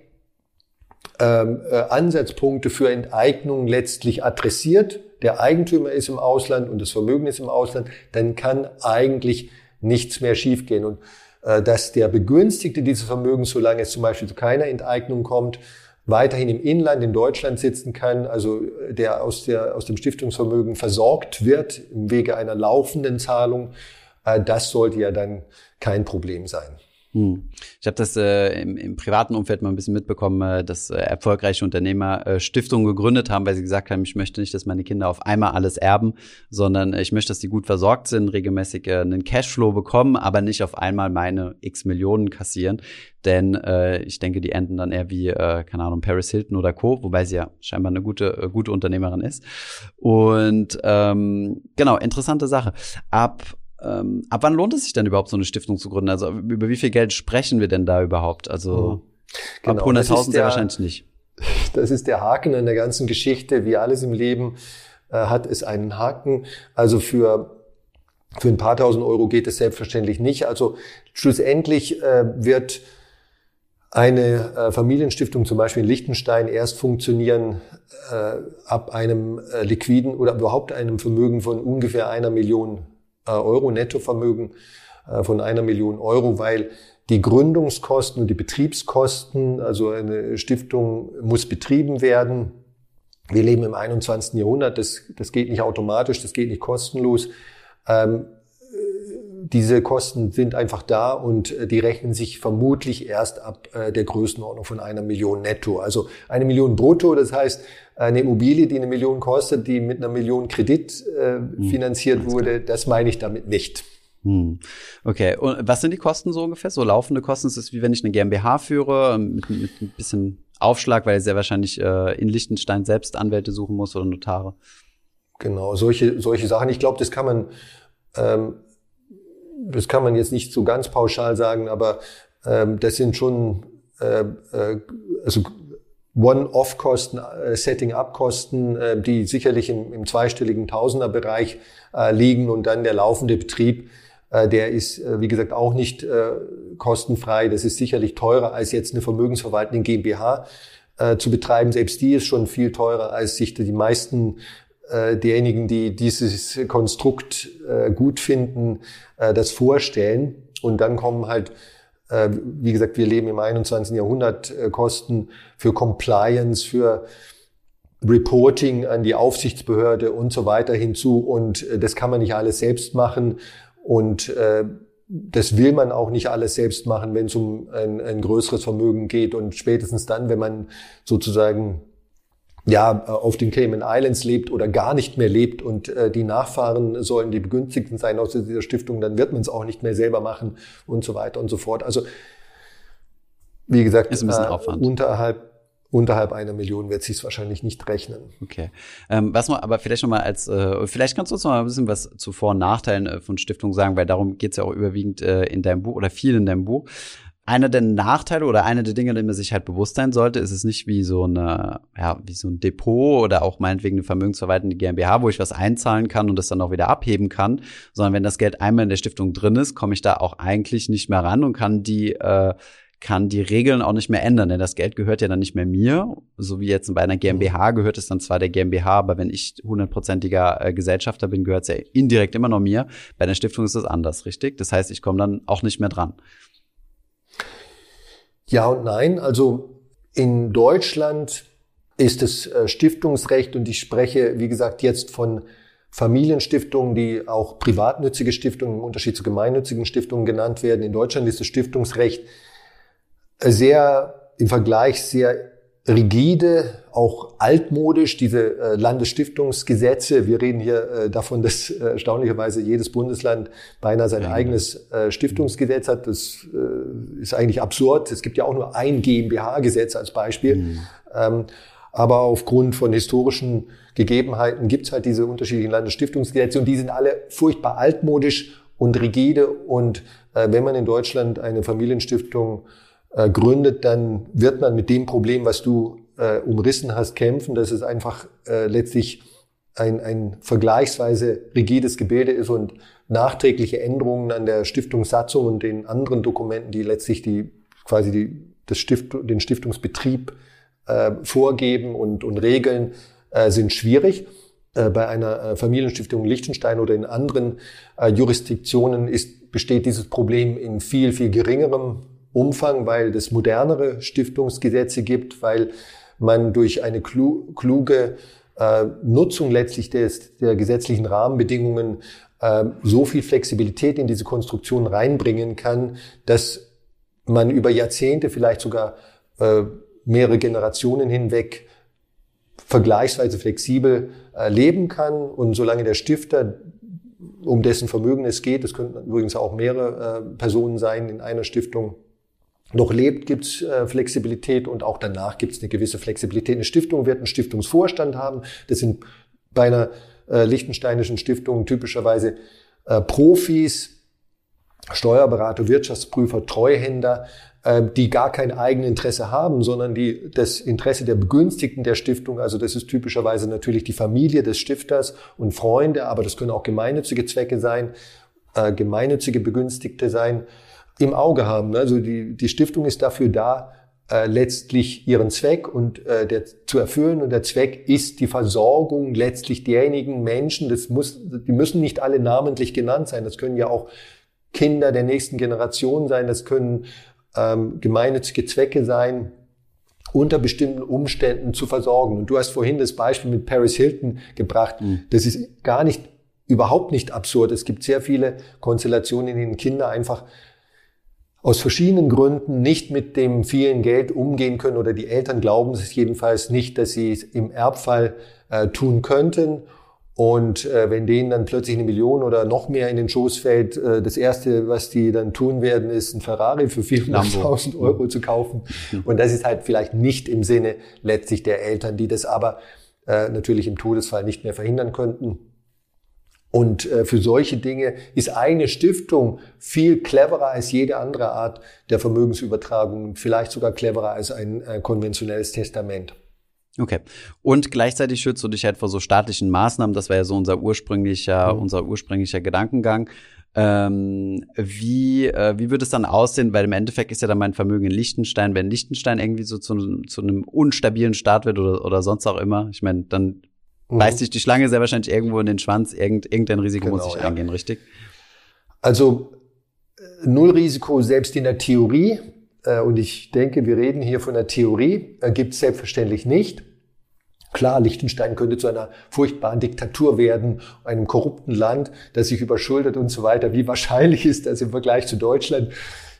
ähm, äh, Ansatzpunkte für Enteignung letztlich adressiert. Der Eigentümer ist im Ausland und das Vermögen ist im Ausland. Dann kann eigentlich nichts mehr schiefgehen. Und äh, dass der Begünstigte dieses Vermögens, solange es zum Beispiel zu keiner Enteignung kommt, weiterhin im Inland in Deutschland sitzen kann, also äh, der aus, der aus dem Stiftungsvermögen versorgt wird im Wege einer laufenden Zahlung, äh, das sollte ja dann kein Problem sein. Hm. Ich habe das äh, im, im privaten Umfeld mal ein bisschen mitbekommen, äh, dass äh, erfolgreiche Unternehmer äh, Stiftungen gegründet haben, weil sie gesagt haben, ich möchte nicht, dass meine Kinder auf einmal alles erben, sondern äh, ich möchte, dass sie gut versorgt sind, regelmäßig äh, einen Cashflow bekommen, aber nicht auf einmal meine x Millionen kassieren. Denn äh, ich denke, die enden dann eher wie, äh, keine Ahnung, Paris Hilton oder Co., wobei sie ja scheinbar eine gute, äh, gute Unternehmerin ist. Und ähm, genau, interessante Sache. Ab ähm, ab wann lohnt es sich denn überhaupt, so eine Stiftung zu gründen? Also über wie viel Geld sprechen wir denn da überhaupt? Also mhm. genau, ab 100.000 sehr wahrscheinlich nicht. Das ist der Haken an der ganzen Geschichte. Wie alles im Leben äh, hat es einen Haken. Also für für ein paar tausend Euro geht es selbstverständlich nicht. Also schlussendlich äh, wird eine äh, Familienstiftung zum Beispiel in Liechtenstein erst funktionieren äh, ab einem äh, liquiden oder überhaupt einem Vermögen von ungefähr einer Million äh, Euro Nettovermögen äh, von einer Million Euro, weil die Gründungskosten und die Betriebskosten, also eine Stiftung muss betrieben werden. Wir leben im 21. Jahrhundert, das, das geht nicht automatisch, das geht nicht kostenlos. Ähm, diese Kosten sind einfach da und äh, die rechnen sich vermutlich erst ab äh, der Größenordnung von einer Million netto. Also eine Million brutto, das heißt eine Immobilie, die eine Million kostet, die mit einer Million Kredit äh, hm. finanziert hm. wurde, das meine ich damit nicht. Hm. Okay, und was sind die Kosten so ungefähr? So laufende Kosten ist es wie wenn ich eine GmbH führe, mit, mit ein bisschen Aufschlag, weil ich sehr wahrscheinlich äh, in Liechtenstein selbst Anwälte suchen muss oder Notare. Genau, solche, solche Sachen. Ich glaube, das kann man ähm, das kann man jetzt nicht so ganz pauschal sagen, aber ähm, das sind schon äh, äh, also One-Off-Kosten, äh, Setting-up-Kosten, äh, die sicherlich im, im zweistelligen Tausenderbereich äh, liegen und dann der laufende Betrieb, der ist, wie gesagt, auch nicht kostenfrei. Das ist sicherlich teurer als jetzt eine vermögensverwaltende GmbH äh, zu betreiben. Selbst die ist schon viel teurer, als sich die meisten äh, diejenigen, die dieses Konstrukt äh, gut finden, äh, das vorstellen. Und dann kommen halt, wie gesagt, wir leben im 21. Jahrhundert, Kosten für Compliance, für Reporting an die Aufsichtsbehörde und so weiter hinzu. Und das kann man nicht alles selbst machen. Und das will man auch nicht alles selbst machen, wenn es um ein, ein größeres Vermögen geht. Und spätestens dann, wenn man sozusagen ja, äh, auf den Cayman Islands lebt oder gar nicht mehr lebt und äh, die Nachfahren sollen die Begünstigten sein aus dieser Stiftung, dann wird man es auch nicht mehr selber machen und so weiter und so fort. Also wie gesagt, ist ein bisschen äh, Aufwand. unterhalb unterhalb einer Million wird sich wahrscheinlich nicht rechnen. Okay. Ähm, was man aber vielleicht noch mal als, äh, vielleicht kannst du uns noch mal ein bisschen was zu Vor- und Nachteilen äh, von Stiftungen sagen, weil darum geht's ja auch überwiegend äh, in deinem Buch oder viel in deinem Buch einer der Nachteile oder eine der Dinge, die man sich halt bewusst sein sollte, ist es nicht wie so eine, ja, wie so ein Depot oder auch meinetwegen eine vermögensverwaltende GmbH, wo ich was einzahlen kann und das dann auch wieder abheben kann, sondern wenn das Geld einmal in der Stiftung drin ist, komme ich da auch eigentlich nicht mehr ran und kann die, äh, kann die Regeln auch nicht mehr ändern, denn das Geld gehört ja dann nicht mehr mir, so wie jetzt bei einer GmbH gehört es dann zwar der GmbH, aber wenn ich hundertprozentiger äh, Gesellschafter bin, gehört es ja indirekt immer noch mir. Bei einer Stiftung ist das anders, richtig? Das heißt, ich komme dann auch nicht mehr dran. Ja und nein. Also in Deutschland ist es äh, Stiftungsrecht und ich spreche, wie gesagt, jetzt von Familienstiftungen, die auch privatnützige Stiftungen im Unterschied zu gemeinnützigen Stiftungen genannt werden. In Deutschland ist das Stiftungsrecht sehr im Vergleich sehr rigide, auch altmodisch, diese äh, Landesstiftungsgesetze. Wir reden hier äh, davon, dass äh, erstaunlicherweise jedes Bundesland beinahe sein ja. eigenes Stiftungsgesetz hat. Das ist eigentlich absurd. Es gibt ja auch nur ein GmbH-Gesetz als Beispiel. Mhm. Ähm, aber aufgrund von historischen Gegebenheiten gibt es halt diese unterschiedlichen Landesstiftungsgesetze und die sind alle furchtbar altmodisch und rigide. Und wenn man in Deutschland eine Familienstiftung äh, gründet, dann wird man mit dem Problem, was du äh, umrissen hast, kämpfen, dass es einfach äh, letztlich ein, ein vergleichsweise rigides Gebilde ist und nachträgliche Änderungen an der Stiftungssatzung und den anderen Dokumenten, die letztlich die quasi die, das Stift, den Stiftungsbetrieb äh, vorgeben und, und regeln, äh, sind schwierig. Äh, bei einer äh, Familienstiftung Liechtenstein oder in anderen äh, Jurisdiktionen ist, besteht dieses Problem in viel, viel geringerem Umfang, weil es modernere Stiftungsgesetze gibt, weil man durch eine kluge äh, Nutzung letztlich des, der gesetzlichen Rahmenbedingungen äh, so viel Flexibilität in diese Konstruktion reinbringen kann, dass man über Jahrzehnte, vielleicht sogar äh, mehrere Generationen hinweg vergleichsweise flexibel leben kann. Und solange der Stifter, um dessen Vermögen es geht, das könnten übrigens auch mehrere Personen sein in einer Stiftung, noch lebt, gibt es äh, Flexibilität und auch danach gibt es eine gewisse Flexibilität. Eine Stiftung wird einen Stiftungsvorstand haben. Das sind bei einer äh, lichtensteinischen Stiftung typischerweise äh, Profis, Steuerberater, Wirtschaftsprüfer, Treuhänder, äh, die gar kein eigenes Interesse haben, sondern die das Interesse der Begünstigten der Stiftung, also das ist typischerweise natürlich die Familie des Stifters und Freunde, aber das können auch gemeinnützige Zwecke sein, äh, gemeinnützige Begünstigte sein, im Auge haben. Also die, die Stiftung ist dafür da, äh, letztlich ihren Zweck und äh, der zu erfüllen und der Zweck ist die Versorgung letztlich derjenigen Menschen. Das muss, die müssen nicht alle namentlich genannt sein. Das können ja auch Kinder der nächsten Generation sein. Das können ähm, gemeinnützige Zwecke sein unter bestimmten Umständen zu versorgen. Und du hast vorhin das Beispiel mit Paris Hilton gebracht. Mhm. Das ist gar nicht, überhaupt nicht absurd. Es gibt sehr viele Konstellationen, in denen Kinder einfach aus verschiedenen Gründen nicht mit dem vielen Geld umgehen können oder die Eltern glauben es jedenfalls nicht, dass sie es im Erbfall äh, tun könnten. Und äh, wenn denen dann plötzlich eine Million oder noch mehr in den Schoß fällt, äh, das Erste, was die dann tun werden, ist ein Ferrari für 400.000 Euro zu kaufen. Und das ist halt vielleicht nicht im Sinne letztlich der Eltern, die das aber äh, natürlich im Todesfall nicht mehr verhindern könnten. Und äh, für solche Dinge ist eine Stiftung viel cleverer als jede andere Art der Vermögensübertragung, vielleicht sogar cleverer als ein äh, konventionelles Testament. Okay. Und gleichzeitig schützt du dich halt vor so staatlichen Maßnahmen. Das war ja so unser ursprünglicher, mhm. unser ursprünglicher Gedankengang. Ähm, wie, äh, wie würde es dann aussehen? Weil im Endeffekt ist ja dann mein Vermögen in Liechtenstein, wenn Liechtenstein irgendwie so zu, zu einem unstabilen Staat wird oder, oder sonst auch immer. Ich meine, dann mhm. beißt sich die Schlange sehr wahrscheinlich irgendwo in den Schwanz. Irgend, irgendein Risiko genau, muss ich ja. eingehen, richtig? Also äh, Nullrisiko selbst in der Theorie. Äh, und ich denke, wir reden hier von der Theorie, äh, gibt es selbstverständlich nicht. Klar, Liechtenstein könnte zu einer furchtbaren Diktatur werden, einem korrupten Land, das sich überschuldet und so weiter. Wie wahrscheinlich ist das im Vergleich zu Deutschland?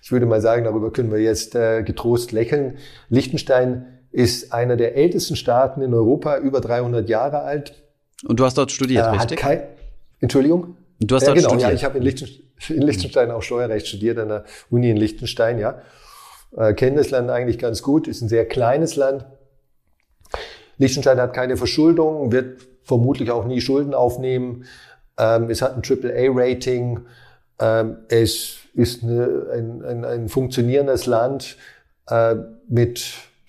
Ich würde mal sagen, darüber können wir jetzt getrost lächeln. Liechtenstein ist einer der ältesten Staaten in Europa, über 300 Jahre alt. Und du hast dort studiert, äh, richtig? Kein, Entschuldigung? Du hast ja, dort genau, studiert? Ja, ich habe in, Liechtenstein, in Liechtenstein auch Steuerrecht studiert, an der Uni in Liechtenstein, ja. Äh, kenne das Land eigentlich ganz gut, ist ein sehr kleines Land. Liechtenstein hat keine Verschuldung, wird vermutlich auch nie Schulden aufnehmen. Ähm, es hat ein AAA-Rating. Ähm, es ist eine, ein, ein, ein funktionierendes Land äh, mit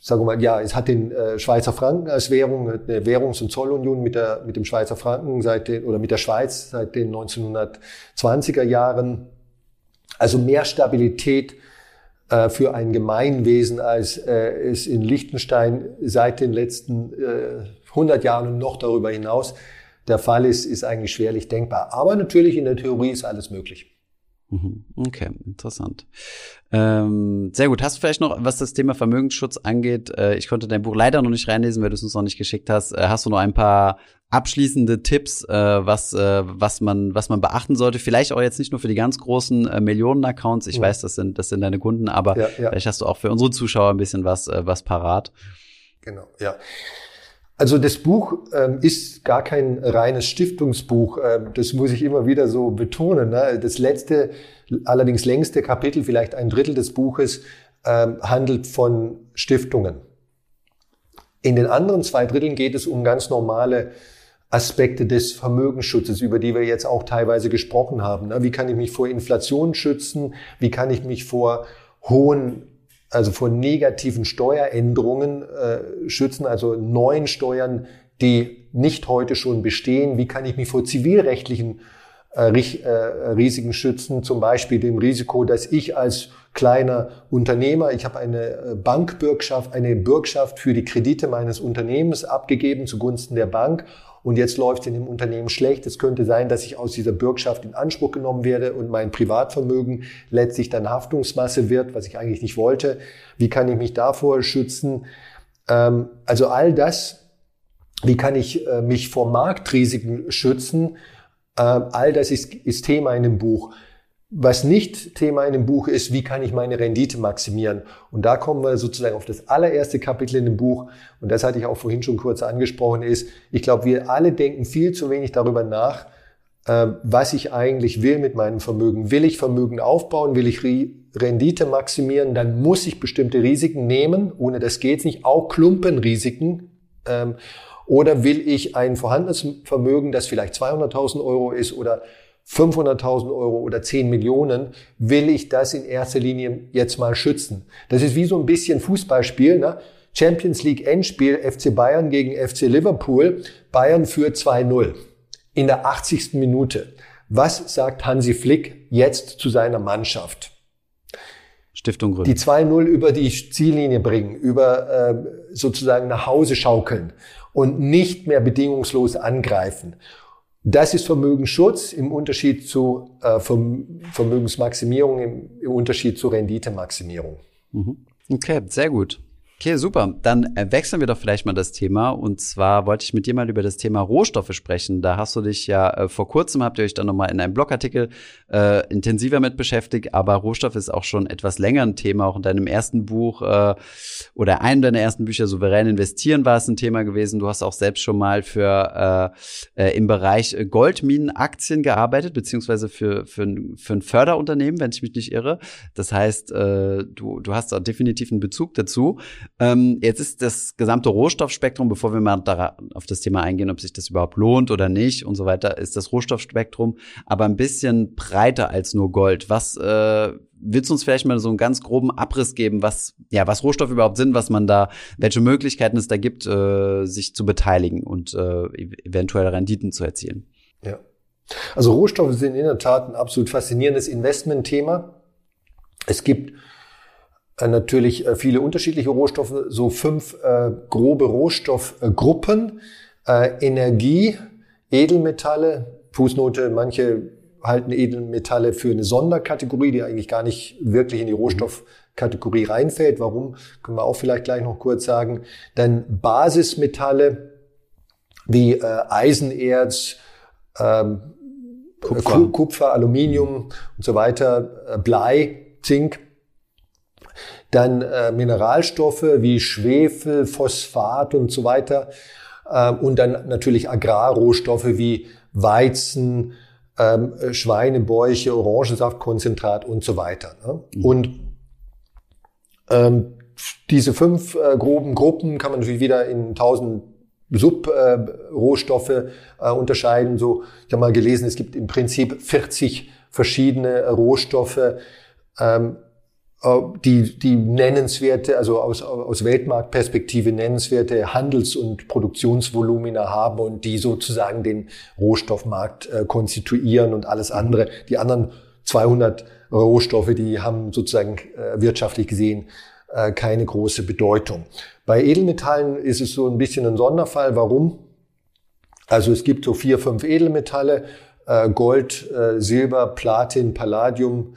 sagen wir mal, ja, es hat den äh, Schweizer Franken als Währung, eine Währungs- und Zollunion mit, der, mit dem Schweizer Franken seit den, oder mit der Schweiz seit den 1920er Jahren. Also mehr Stabilität äh, für ein Gemeinwesen, als äh, es in Liechtenstein seit den letzten äh, 100 Jahren und noch darüber hinaus der Fall ist, ist eigentlich schwerlich denkbar. Aber natürlich in der Theorie ist alles möglich. Mhm. Okay, interessant. Ähm, sehr gut. Hast du vielleicht noch, was das Thema Vermögensschutz angeht? Äh, ich konnte dein Buch leider noch nicht reinlesen, weil du es uns noch nicht geschickt hast. Äh, hast du noch ein paar abschließende Tipps, äh, was, äh, was, man, was man beachten sollte? Vielleicht auch jetzt nicht nur für die ganz großen äh, Millionen-Accounts. Ich ja. weiß, das sind, das sind deine Kunden, aber ja, ja. vielleicht hast du auch für unsere Zuschauer ein bisschen was, äh, was parat. Genau, ja. Also das Buch ähm, ist gar kein reines Stiftungsbuch. Ähm, das muss ich immer wieder so betonen. Ne? Das letzte, allerdings längste Kapitel, vielleicht ein Drittel des Buches, ähm, handelt von Stiftungen. In den anderen zwei Dritteln geht es um ganz normale Aspekte des Vermögensschutzes, über die wir jetzt auch teilweise gesprochen haben. Ne? Wie kann ich mich vor Inflation schützen? Wie kann ich mich vor hohen also vor negativen Steueränderungen äh, schützen, also neuen Steuern, die nicht heute schon bestehen? Wie kann ich mich vor zivilrechtlichen äh, äh, Risiken schützen? Zum Beispiel dem Risiko, dass ich als kleiner Unternehmer, ich habe eine äh, Bankbürgschaft, eine Bürgschaft für die Kredite meines Unternehmens abgegeben zugunsten der Bank und jetzt läuft es in dem Unternehmen schlecht. Es könnte sein, dass ich aus dieser Bürgschaft in Anspruch genommen werde und mein Privatvermögen letztlich dann Haftungsmasse wird, was ich eigentlich nicht wollte. Wie kann ich mich davor schützen? Ähm, also all das, wie kann ich äh, mich vor Marktrisiken schützen? Ähm, all das ist, ist Thema in dem Buch. Was nicht Thema in dem Buch ist, wie kann ich meine Rendite maximieren? Und da kommen wir sozusagen auf das allererste Kapitel in dem Buch. Und das hatte ich auch vorhin schon kurz angesprochen, ist, ich glaube, wir alle denken viel zu wenig darüber nach, äh, was ich eigentlich will mit meinem Vermögen. Will ich Vermögen aufbauen? Will ich Rendite maximieren? Dann muss ich bestimmte Risiken nehmen. Ohne das geht's nicht. Auch Klumpenrisiken. Ähm, oder will ich ein vorhandenes Vermögen, das vielleicht 200.000 Euro ist oder 500.000 Euro oder 10 Millionen, will ich das in erster Linie jetzt mal schützen. Das ist wie so ein bisschen Fußballspiel. Ne? Champions League Endspiel FC Bayern gegen FC Liverpool. Bayern führt 2-0 in der 80. Minute. Was sagt Hansi Flick jetzt zu seiner Mannschaft? Stiftung gründen. Die 2-0 über die Ziellinie bringen, über äh, sozusagen nach Hause schaukeln und nicht mehr bedingungslos angreifen. Das ist Vermögensschutz im Unterschied zu äh, Vermögensmaximierung, im, Unterschied zu Renditemaximierung. Mhm. Okay, sehr gut. Okay, super. Dann äh, wechseln wir doch vielleicht mal das Thema. Und zwar wollte ich mit dir mal über das Thema Rohstoffe sprechen. Da hast du dich ja äh, vor kurzem, habt ihr euch dann nochmal in einem Blogartikel äh, intensiver mit beschäftigt. Aber Rohstoff ist auch schon etwas länger ein Thema. Auch in deinem ersten Buch äh, oder einem deiner ersten Bücher, Souverän investieren, war es ein Thema gewesen. Du hast auch selbst schon mal für äh, äh, im Bereich Goldminenaktien gearbeitet, beziehungsweise für, für, für ein Förderunternehmen, wenn ich mich nicht irre. Das heißt, äh, du, du hast da definitiv einen Bezug dazu. Ähm, jetzt ist das gesamte Rohstoffspektrum, bevor wir mal auf das Thema eingehen, ob sich das überhaupt lohnt oder nicht und so weiter, ist das Rohstoffspektrum aber ein bisschen breiter als nur Gold. Was äh, willst du uns vielleicht mal so einen ganz groben Abriss geben, was ja was Rohstoffe überhaupt sind, was man da, welche Möglichkeiten es da gibt, äh, sich zu beteiligen und äh, eventuell Renditen zu erzielen? Ja. Also Rohstoffe sind in der Tat ein absolut faszinierendes Investmentthema. Es gibt natürlich äh, viele unterschiedliche Rohstoffe, so fünf äh, grobe Rohstoffgruppen. Äh, Energie, Edelmetalle, Fußnote, manche halten Edelmetalle für eine Sonderkategorie, die eigentlich gar nicht wirklich in die Rohstoffkategorie reinfällt. Warum, können wir auch vielleicht gleich noch kurz sagen. Dann Basismetalle wie äh, Eisenerz, ähm, Kupfer. Kupfer, Aluminium und so weiter, äh, Blei, Zink dann äh, Mineralstoffe wie Schwefel, Phosphat und so weiter. Äh, und dann natürlich Agrarrohstoffe wie Weizen, ähm, Schweinebäuche, Orangensaftkonzentrat und so weiter. Ne? Mhm. Und ähm, diese fünf äh, groben Gruppen kann man natürlich wieder in tausend Subrohstoffe äh, äh, unterscheiden. So, ich habe mal gelesen, es gibt im Prinzip 40 verschiedene Rohstoffe. Ähm, äh, die, die nennenswerte, also aus, aus Weltmarktperspektive nennenswerte Handels- und Produktionsvolumina haben und die sozusagen den Rohstoffmarkt äh, konstituieren und alles andere. Die anderen 200 Rohstoffe, die haben sozusagen äh, wirtschaftlich gesehen äh, keine große Bedeutung. Bei Edelmetallen ist es so ein bisschen ein Sonderfall. Warum? Also es gibt so vier, fünf Edelmetalle, äh, Gold, äh, Silber, Platin, Palladium,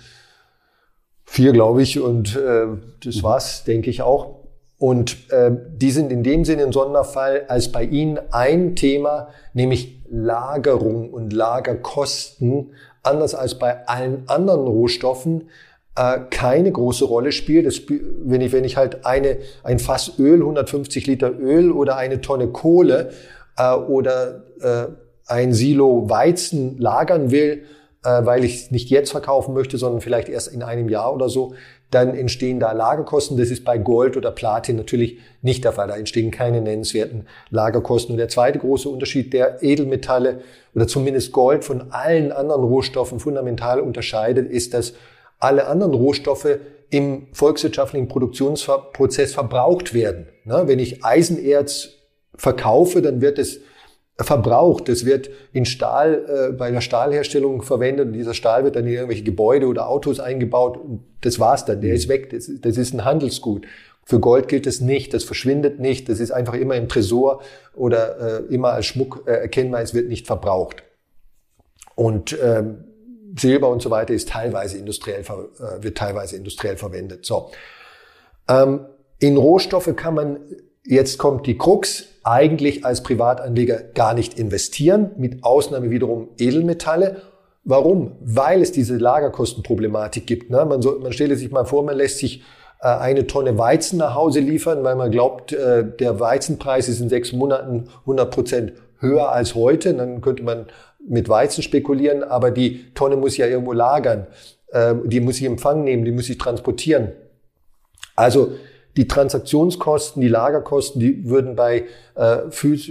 Vier, glaube ich, und äh, das mhm. war's, denke ich auch. Und äh, die sind in dem Sinne ein Sonderfall, als bei Ihnen ein Thema, nämlich Lagerung und Lagerkosten, anders als bei allen anderen Rohstoffen, äh, keine große Rolle spielt. Das, wenn, ich, wenn ich halt eine, ein Fass Öl, 150 Liter Öl oder eine Tonne Kohle äh, oder äh, ein Silo Weizen lagern will, äh, weil ich es nicht jetzt verkaufen möchte, sondern vielleicht erst in einem Jahr oder so, dann entstehen da Lagerkosten. Das ist bei Gold oder Platin natürlich nicht der Fall. Da entstehen keine nennenswerten Lagerkosten. Und der zweite große Unterschied der Edelmetalle oder zumindest Gold von allen anderen Rohstoffen fundamental unterscheidet, ist, dass alle anderen Rohstoffe im volkswirtschaftlichen Produktionsprozess verbraucht werden. Wenn ich Eisenerz verkaufe, dann wird es verbraucht. Das wird in Stahl, äh, bei der Stahlherstellung verwendet und dieser Stahl wird dann in irgendwelche Gebäude oder Autos eingebaut und das war's dann. Der ist weg. Das, das ist ein Handelsgut. Für Gold gilt es nicht. Das verschwindet nicht. Das ist einfach immer im Tresor oder äh, immer als Schmuck äh, erkennbar. Es wird nicht verbraucht. Und ähm, Silber und so weiter ist teilweise industriell, äh, wird teilweise industriell verwendet. So. Ähm, in Rohstoffe kann man, jetzt kommt die Krux, eigentlich als Privatanleger gar nicht investieren, mit Ausnahme wiederum Edelmetalle. Warum? Weil es diese Lagerkostenproblematik gibt. Ne? Man, soll, man stelle sich mal vor, man lässt sich äh, eine Tonne Weizen nach Hause liefern, weil man glaubt, äh, der Weizenpreis ist in sechs Monaten 100 Prozent höher als heute. Dann könnte man mit Weizen spekulieren, aber die Tonne muss ja irgendwo lagern. Äh, die muss ich Empfang nehmen, die muss ich transportieren. Also die Transaktionskosten, die Lagerkosten, die würden bei, äh,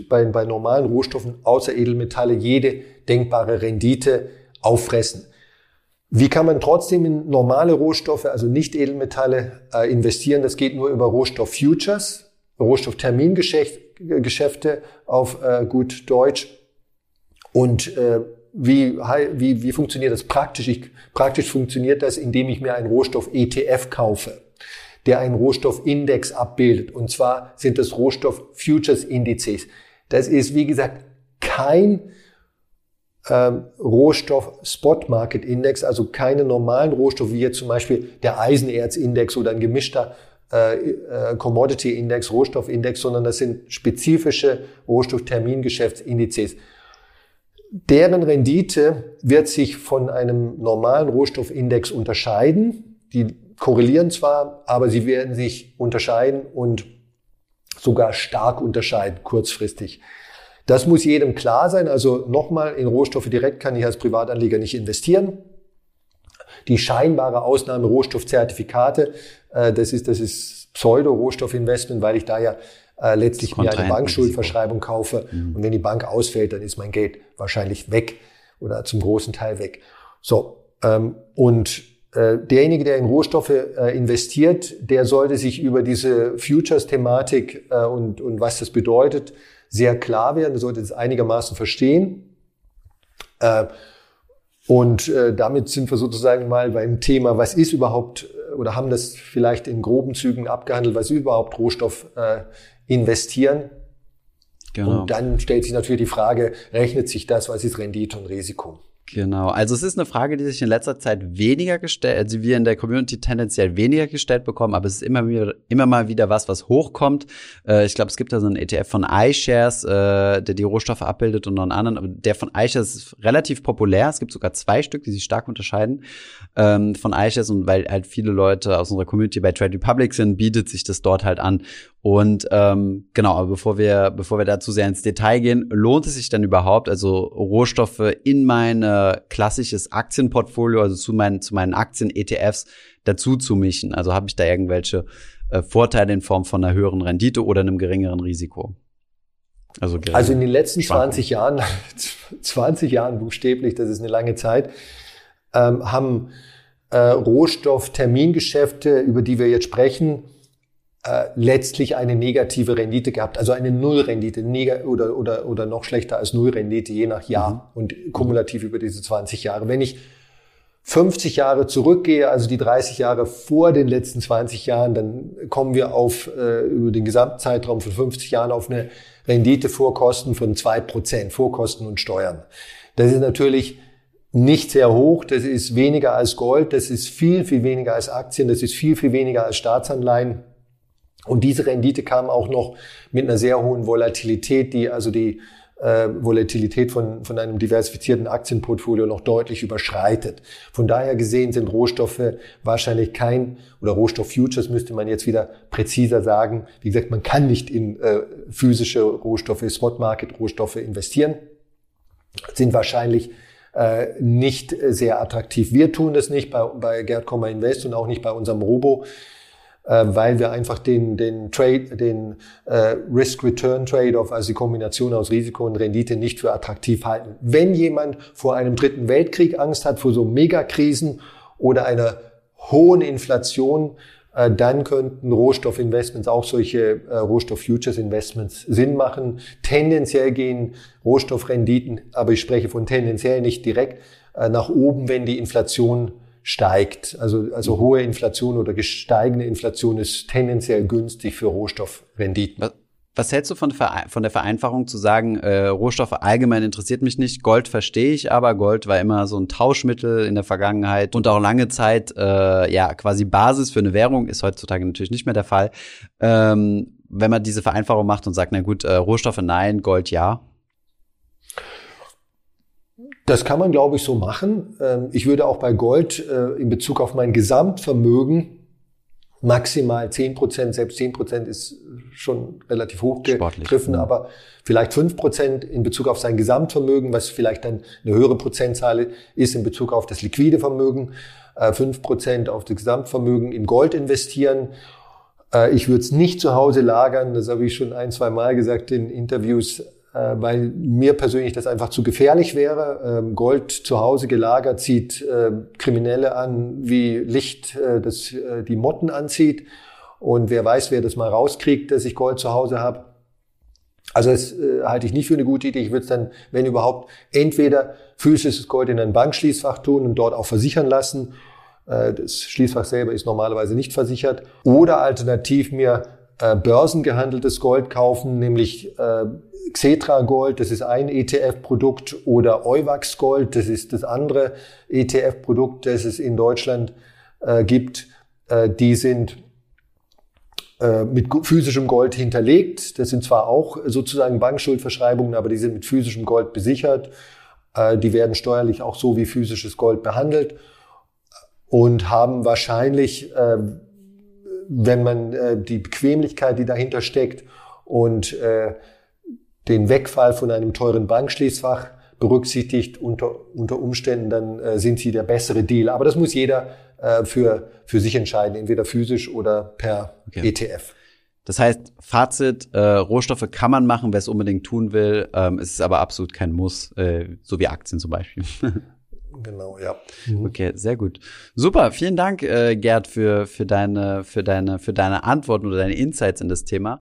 bei, bei normalen Rohstoffen außer Edelmetalle jede denkbare Rendite auffressen. Wie kann man trotzdem in normale Rohstoffe, also nicht Edelmetalle, äh, investieren? Das geht nur über Rohstoff-Futures, Rohstofftermingeschäfte auf äh, gut Deutsch. Und äh, wie, wie, wie funktioniert das praktisch? Ich, praktisch funktioniert das, indem ich mir einen Rohstoff-ETF kaufe der einen Rohstoffindex abbildet. Und zwar sind das Rohstoff-Futures-Indizes. Das ist, wie gesagt, kein ähm, Rohstoff-Spot-Market-Index, also keine normalen Rohstoffe, wie jetzt zum Beispiel der Eisenerz-Index oder ein gemischter äh, äh, Commodity-Index, Rohstoffindex, sondern das sind spezifische Rohstofftermingeschäftsindizes. Deren Rendite wird sich von einem normalen Rohstoffindex unterscheiden. Die korrelieren zwar, aber sie werden sich unterscheiden und sogar stark unterscheiden, kurzfristig. Das muss jedem klar sein. Also nochmal, in Rohstoffe direkt kann ich als Privatanleger nicht investieren. Die scheinbare Ausnahme Rohstoffzertifikate, äh, das ist, das ist Pseudo-Rohstoffinvestment, weil ich da ja äh, letztlich mir eine Bankschuldverschreibung kaufe. Mhm. Und wenn die Bank ausfällt, dann ist mein Geld wahrscheinlich weg oder zum großen Teil weg. So, ähm, und derjenige, der in Rohstoffe äh, investiert, der sollte sich über diese Futures-Thematik äh, und, und was das bedeutet sehr klar werden, der sollte es einigermaßen verstehen. Und damit sind wir sozusagen mal beim Thema, was ist überhaupt, oder haben das vielleicht in groben Zügen abgehandelt, was ist überhaupt Rohstoff investieren? Genau. Und dann stellt sich natürlich die Frage, rechnet sich das, was ist Rendite und Risiko? Genau. Also es ist eine Frage, die sich in letzter Zeit weniger gestellt, also wir in der Community tendenziell weniger gestellt bekommen, aber es ist immer wieder, immer mal wieder was, was hochkommt. Äh, ich glaube, es gibt da so einen ETF von iShares, äh, der die Rohstoffe abbildet und noch einen anderen. Der von iShares ist relativ populär. Es gibt sogar zwei Stück, die sich stark unterscheiden ähm, von iShares und weil halt viele Leute aus unserer Community bei Trade Republic sind, bietet sich das dort halt an. Und ähm, genau, aber bevor wir, bevor wir da zu sehr ins Detail gehen, lohnt es sich denn überhaupt, also Rohstoffe in mein äh, klassisches Aktienportfolio, also zu meinen, zu meinen Aktien-ETFs dazu zu mischen? Also habe ich da irgendwelche äh, Vorteile in Form von einer höheren Rendite oder einem geringeren Risiko? Also, also in den letzten 20 Jahren, 20 Jahren buchstäblich, das ist eine lange Zeit, ähm, haben äh, Rohstofftermingeschäfte, über die wir jetzt sprechen, äh, letztlich eine negative Rendite gehabt, also eine Nullrendite oder, oder, oder noch schlechter als Nullrendite je nach Jahr mhm. und kumulativ über diese 20 Jahre. Wenn ich 50 Jahre zurückgehe, also die 30 Jahre vor den letzten 20 Jahren, dann kommen wir auf äh, über den Gesamtzeitraum von 50 Jahren auf eine Rendite vor Kosten von zwei Prozent, vor Kosten und Steuern. Das ist natürlich nicht sehr hoch, das ist weniger als Gold, das ist viel, viel weniger als Aktien, das ist viel, viel weniger als Staatsanleihen. Und diese Rendite kam auch noch mit einer sehr hohen Volatilität, die also die äh, Volatilität von, von einem diversifizierten Aktienportfolio noch deutlich überschreitet. Von daher gesehen sind Rohstoffe wahrscheinlich kein, oder Rohstofffutures müsste man jetzt wieder präziser sagen. Wie gesagt, man kann nicht in äh, physische Rohstoffe, Spot-Market-Rohstoffe investieren, sind wahrscheinlich äh, nicht sehr attraktiv. Wir tun das nicht bei, bei Gerd Kommer Invest und auch nicht bei unserem Robo äh, weil wir einfach den, den Trade, den äh, Risk-Return-Trade-off, also die Kombination aus Risiko und Rendite nicht für attraktiv halten. Wenn jemand vor einem dritten Weltkrieg Angst hat, vor so Megakrisen oder einer hohen Inflation, äh, dann könnten Rohstoffinvestments, auch solche äh, Rohstoff-Futures-Investments Sinn machen. Tendenziell gehen Rohstoffrenditen, aber ich spreche von tendenziell nicht direkt, äh, nach oben, wenn die Inflation steigt. Also, also mhm. hohe Inflation oder gesteigende Inflation ist tendenziell günstig für Rohstoffrenditen. Was, was hältst du von, von der Vereinfachung zu sagen, äh, Rohstoffe allgemein interessiert mich nicht, Gold verstehe ich aber, Gold war immer so ein Tauschmittel in der Vergangenheit und auch lange Zeit äh, ja quasi Basis für eine Währung, ist heutzutage natürlich nicht mehr der Fall. Ähm, wenn man diese Vereinfachung macht und sagt, na gut, äh, Rohstoffe nein, Gold ja. Das kann man, glaube ich, so machen. Ähm, ich würde auch bei Gold äh, in Bezug auf mein Gesamtvermögen maximal zehn Prozent, selbst zehn Prozent ist schon relativ hoch gegriffen, ja. aber vielleicht fünf Prozent in Bezug auf sein Gesamtvermögen, was vielleicht dann eine höhere Prozentzahl ist in Bezug auf das liquide Vermögen, äh, fünf Prozent auf das Gesamtvermögen in Gold investieren. Äh, ich würde es nicht zu Hause lagern, das habe ich schon ein, zwei Mal gesagt in Interviews äh, weil mir persönlich das einfach zu gefährlich wäre. Ähm, Gold zu Hause gelagert zieht äh, Kriminelle an, wie Licht äh, das die Motten anzieht. Und wer weiß, wer das mal rauskriegt, dass ich Gold zu Hause habe. Also das äh, halte ich nicht für eine gute Idee. Ich würde es dann, wenn überhaupt, entweder physisches Gold in ein Bankschließfach tun und dort auch versichern lassen. Äh, das Schließfach selber ist normalerweise nicht versichert. Oder alternativ mir äh, börsengehandeltes Gold kaufen, nämlich äh, Xetra Gold, das ist ein ETF-Produkt, oder Euwax Gold, das ist das andere ETF-Produkt, das es in Deutschland äh, gibt. Äh, die sind äh, mit physischem Gold hinterlegt. Das sind zwar auch sozusagen Bankschuldverschreibungen, aber die sind mit physischem Gold besichert. Äh, die werden steuerlich auch so wie physisches Gold behandelt und haben wahrscheinlich, äh, wenn man äh, die Bequemlichkeit, die dahinter steckt und äh, den Wegfall von einem teuren Bankschließfach berücksichtigt, unter, unter Umständen dann äh, sind sie der bessere Deal. Aber das muss jeder äh, für, für sich entscheiden, entweder physisch oder per okay. ETF. Das heißt, Fazit, äh, Rohstoffe kann man machen, wer es unbedingt tun will. Ähm, es ist aber absolut kein Muss, äh, so wie Aktien zum Beispiel. genau, ja. Mhm. Okay, sehr gut. Super, vielen Dank, äh, Gerd, für, für, deine, für, deine, für deine Antworten oder deine Insights in das Thema.